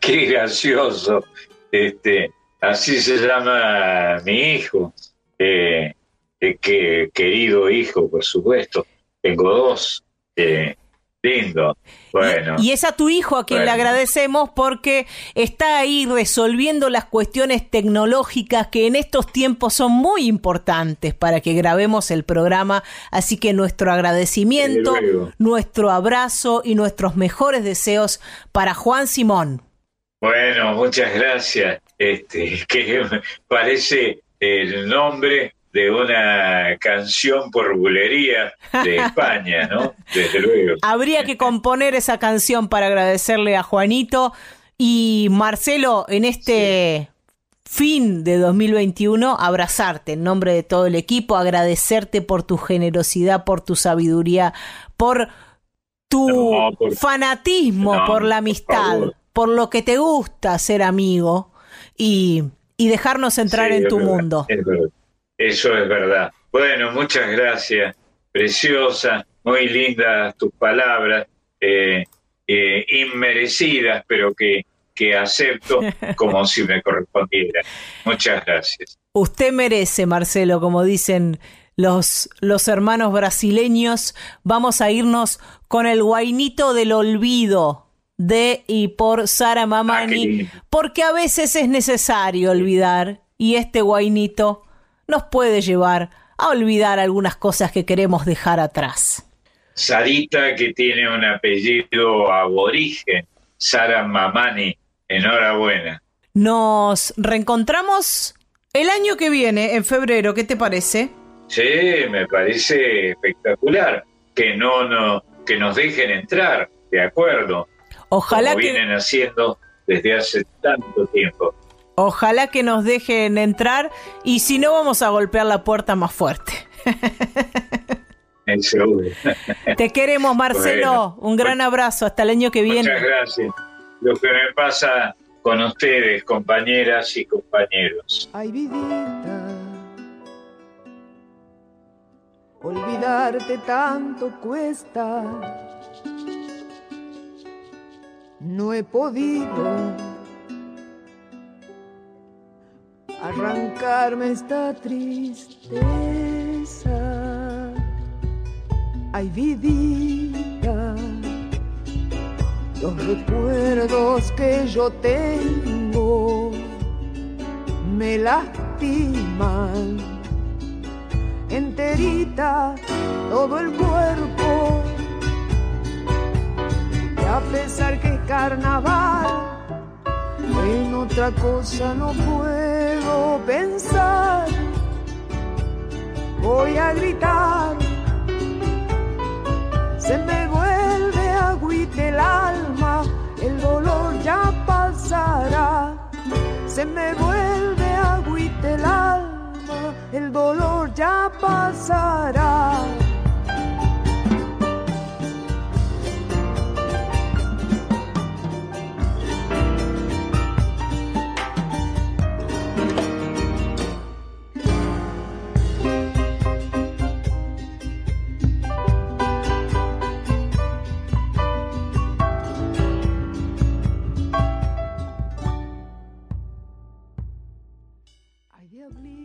Qué gracioso. Este, así se llama mi hijo. Eh, eh, que, querido hijo, por supuesto. Tengo dos. Eh, lindo. Bueno. Y es a tu hijo a quien le agradecemos porque está ahí resolviendo las cuestiones tecnológicas que en estos tiempos son muy importantes para que grabemos el programa. Así que nuestro agradecimiento, nuestro abrazo y nuestros mejores deseos para Juan Simón. Bueno, muchas gracias. Este, que parece el nombre de una canción por bulería de España, ¿no? Desde luego. Habría que componer esa canción para agradecerle a Juanito y Marcelo en este fin de 2021, abrazarte en nombre de todo el equipo, agradecerte por tu generosidad, por tu sabiduría, por tu No, por- fanatismo, No, por la amistad, por lo que te gusta ser amigo y, y dejarnos entrar Sí, en tu verdad, mundo. es verdad. Eso es verdad. Bueno, muchas gracias. Preciosa, muy lindas tus palabras, eh, eh, inmerecidas, pero que, que acepto como si me correspondiera. Muchas gracias. Usted merece, Marcelo, como dicen los, los hermanos brasileños. Vamos a irnos con el guainito del olvido de y por Sara Ah, Mamani, porque a veces es necesario olvidar y este guainito nos puede llevar a olvidar algunas cosas que queremos dejar atrás. Sarita, que tiene un apellido aborigen, Sara Mamani, enhorabuena. Nos reencontramos el año que viene, en febrero, ¿qué te parece? Sí, me parece espectacular que no, no que nos dejen entrar, de acuerdo, Ojalá como que, vienen haciendo desde hace tanto tiempo. Ojalá que nos dejen entrar y si no vamos a golpear la puerta más fuerte. Te queremos, Marcelo. Bueno, Un gran abrazo. Hasta el año que viene. Muchas gracias. Lo que me pasa con ustedes, compañeras y compañeros. Ay, vidita, olvidarte tanto cuesta. No he podido arrancarme esta tristeza. Ay, vidita, los recuerdos que yo tengo me lastiman. Enterita todo el cuerpo. Y a pesar que es carnaval en otra cosa no puedo pensar. Voy a gritar. Se me vuelve agüite el alma el dolor ya pasará. Se me vuelve agüite el alma, el dolor ya pasará. lovely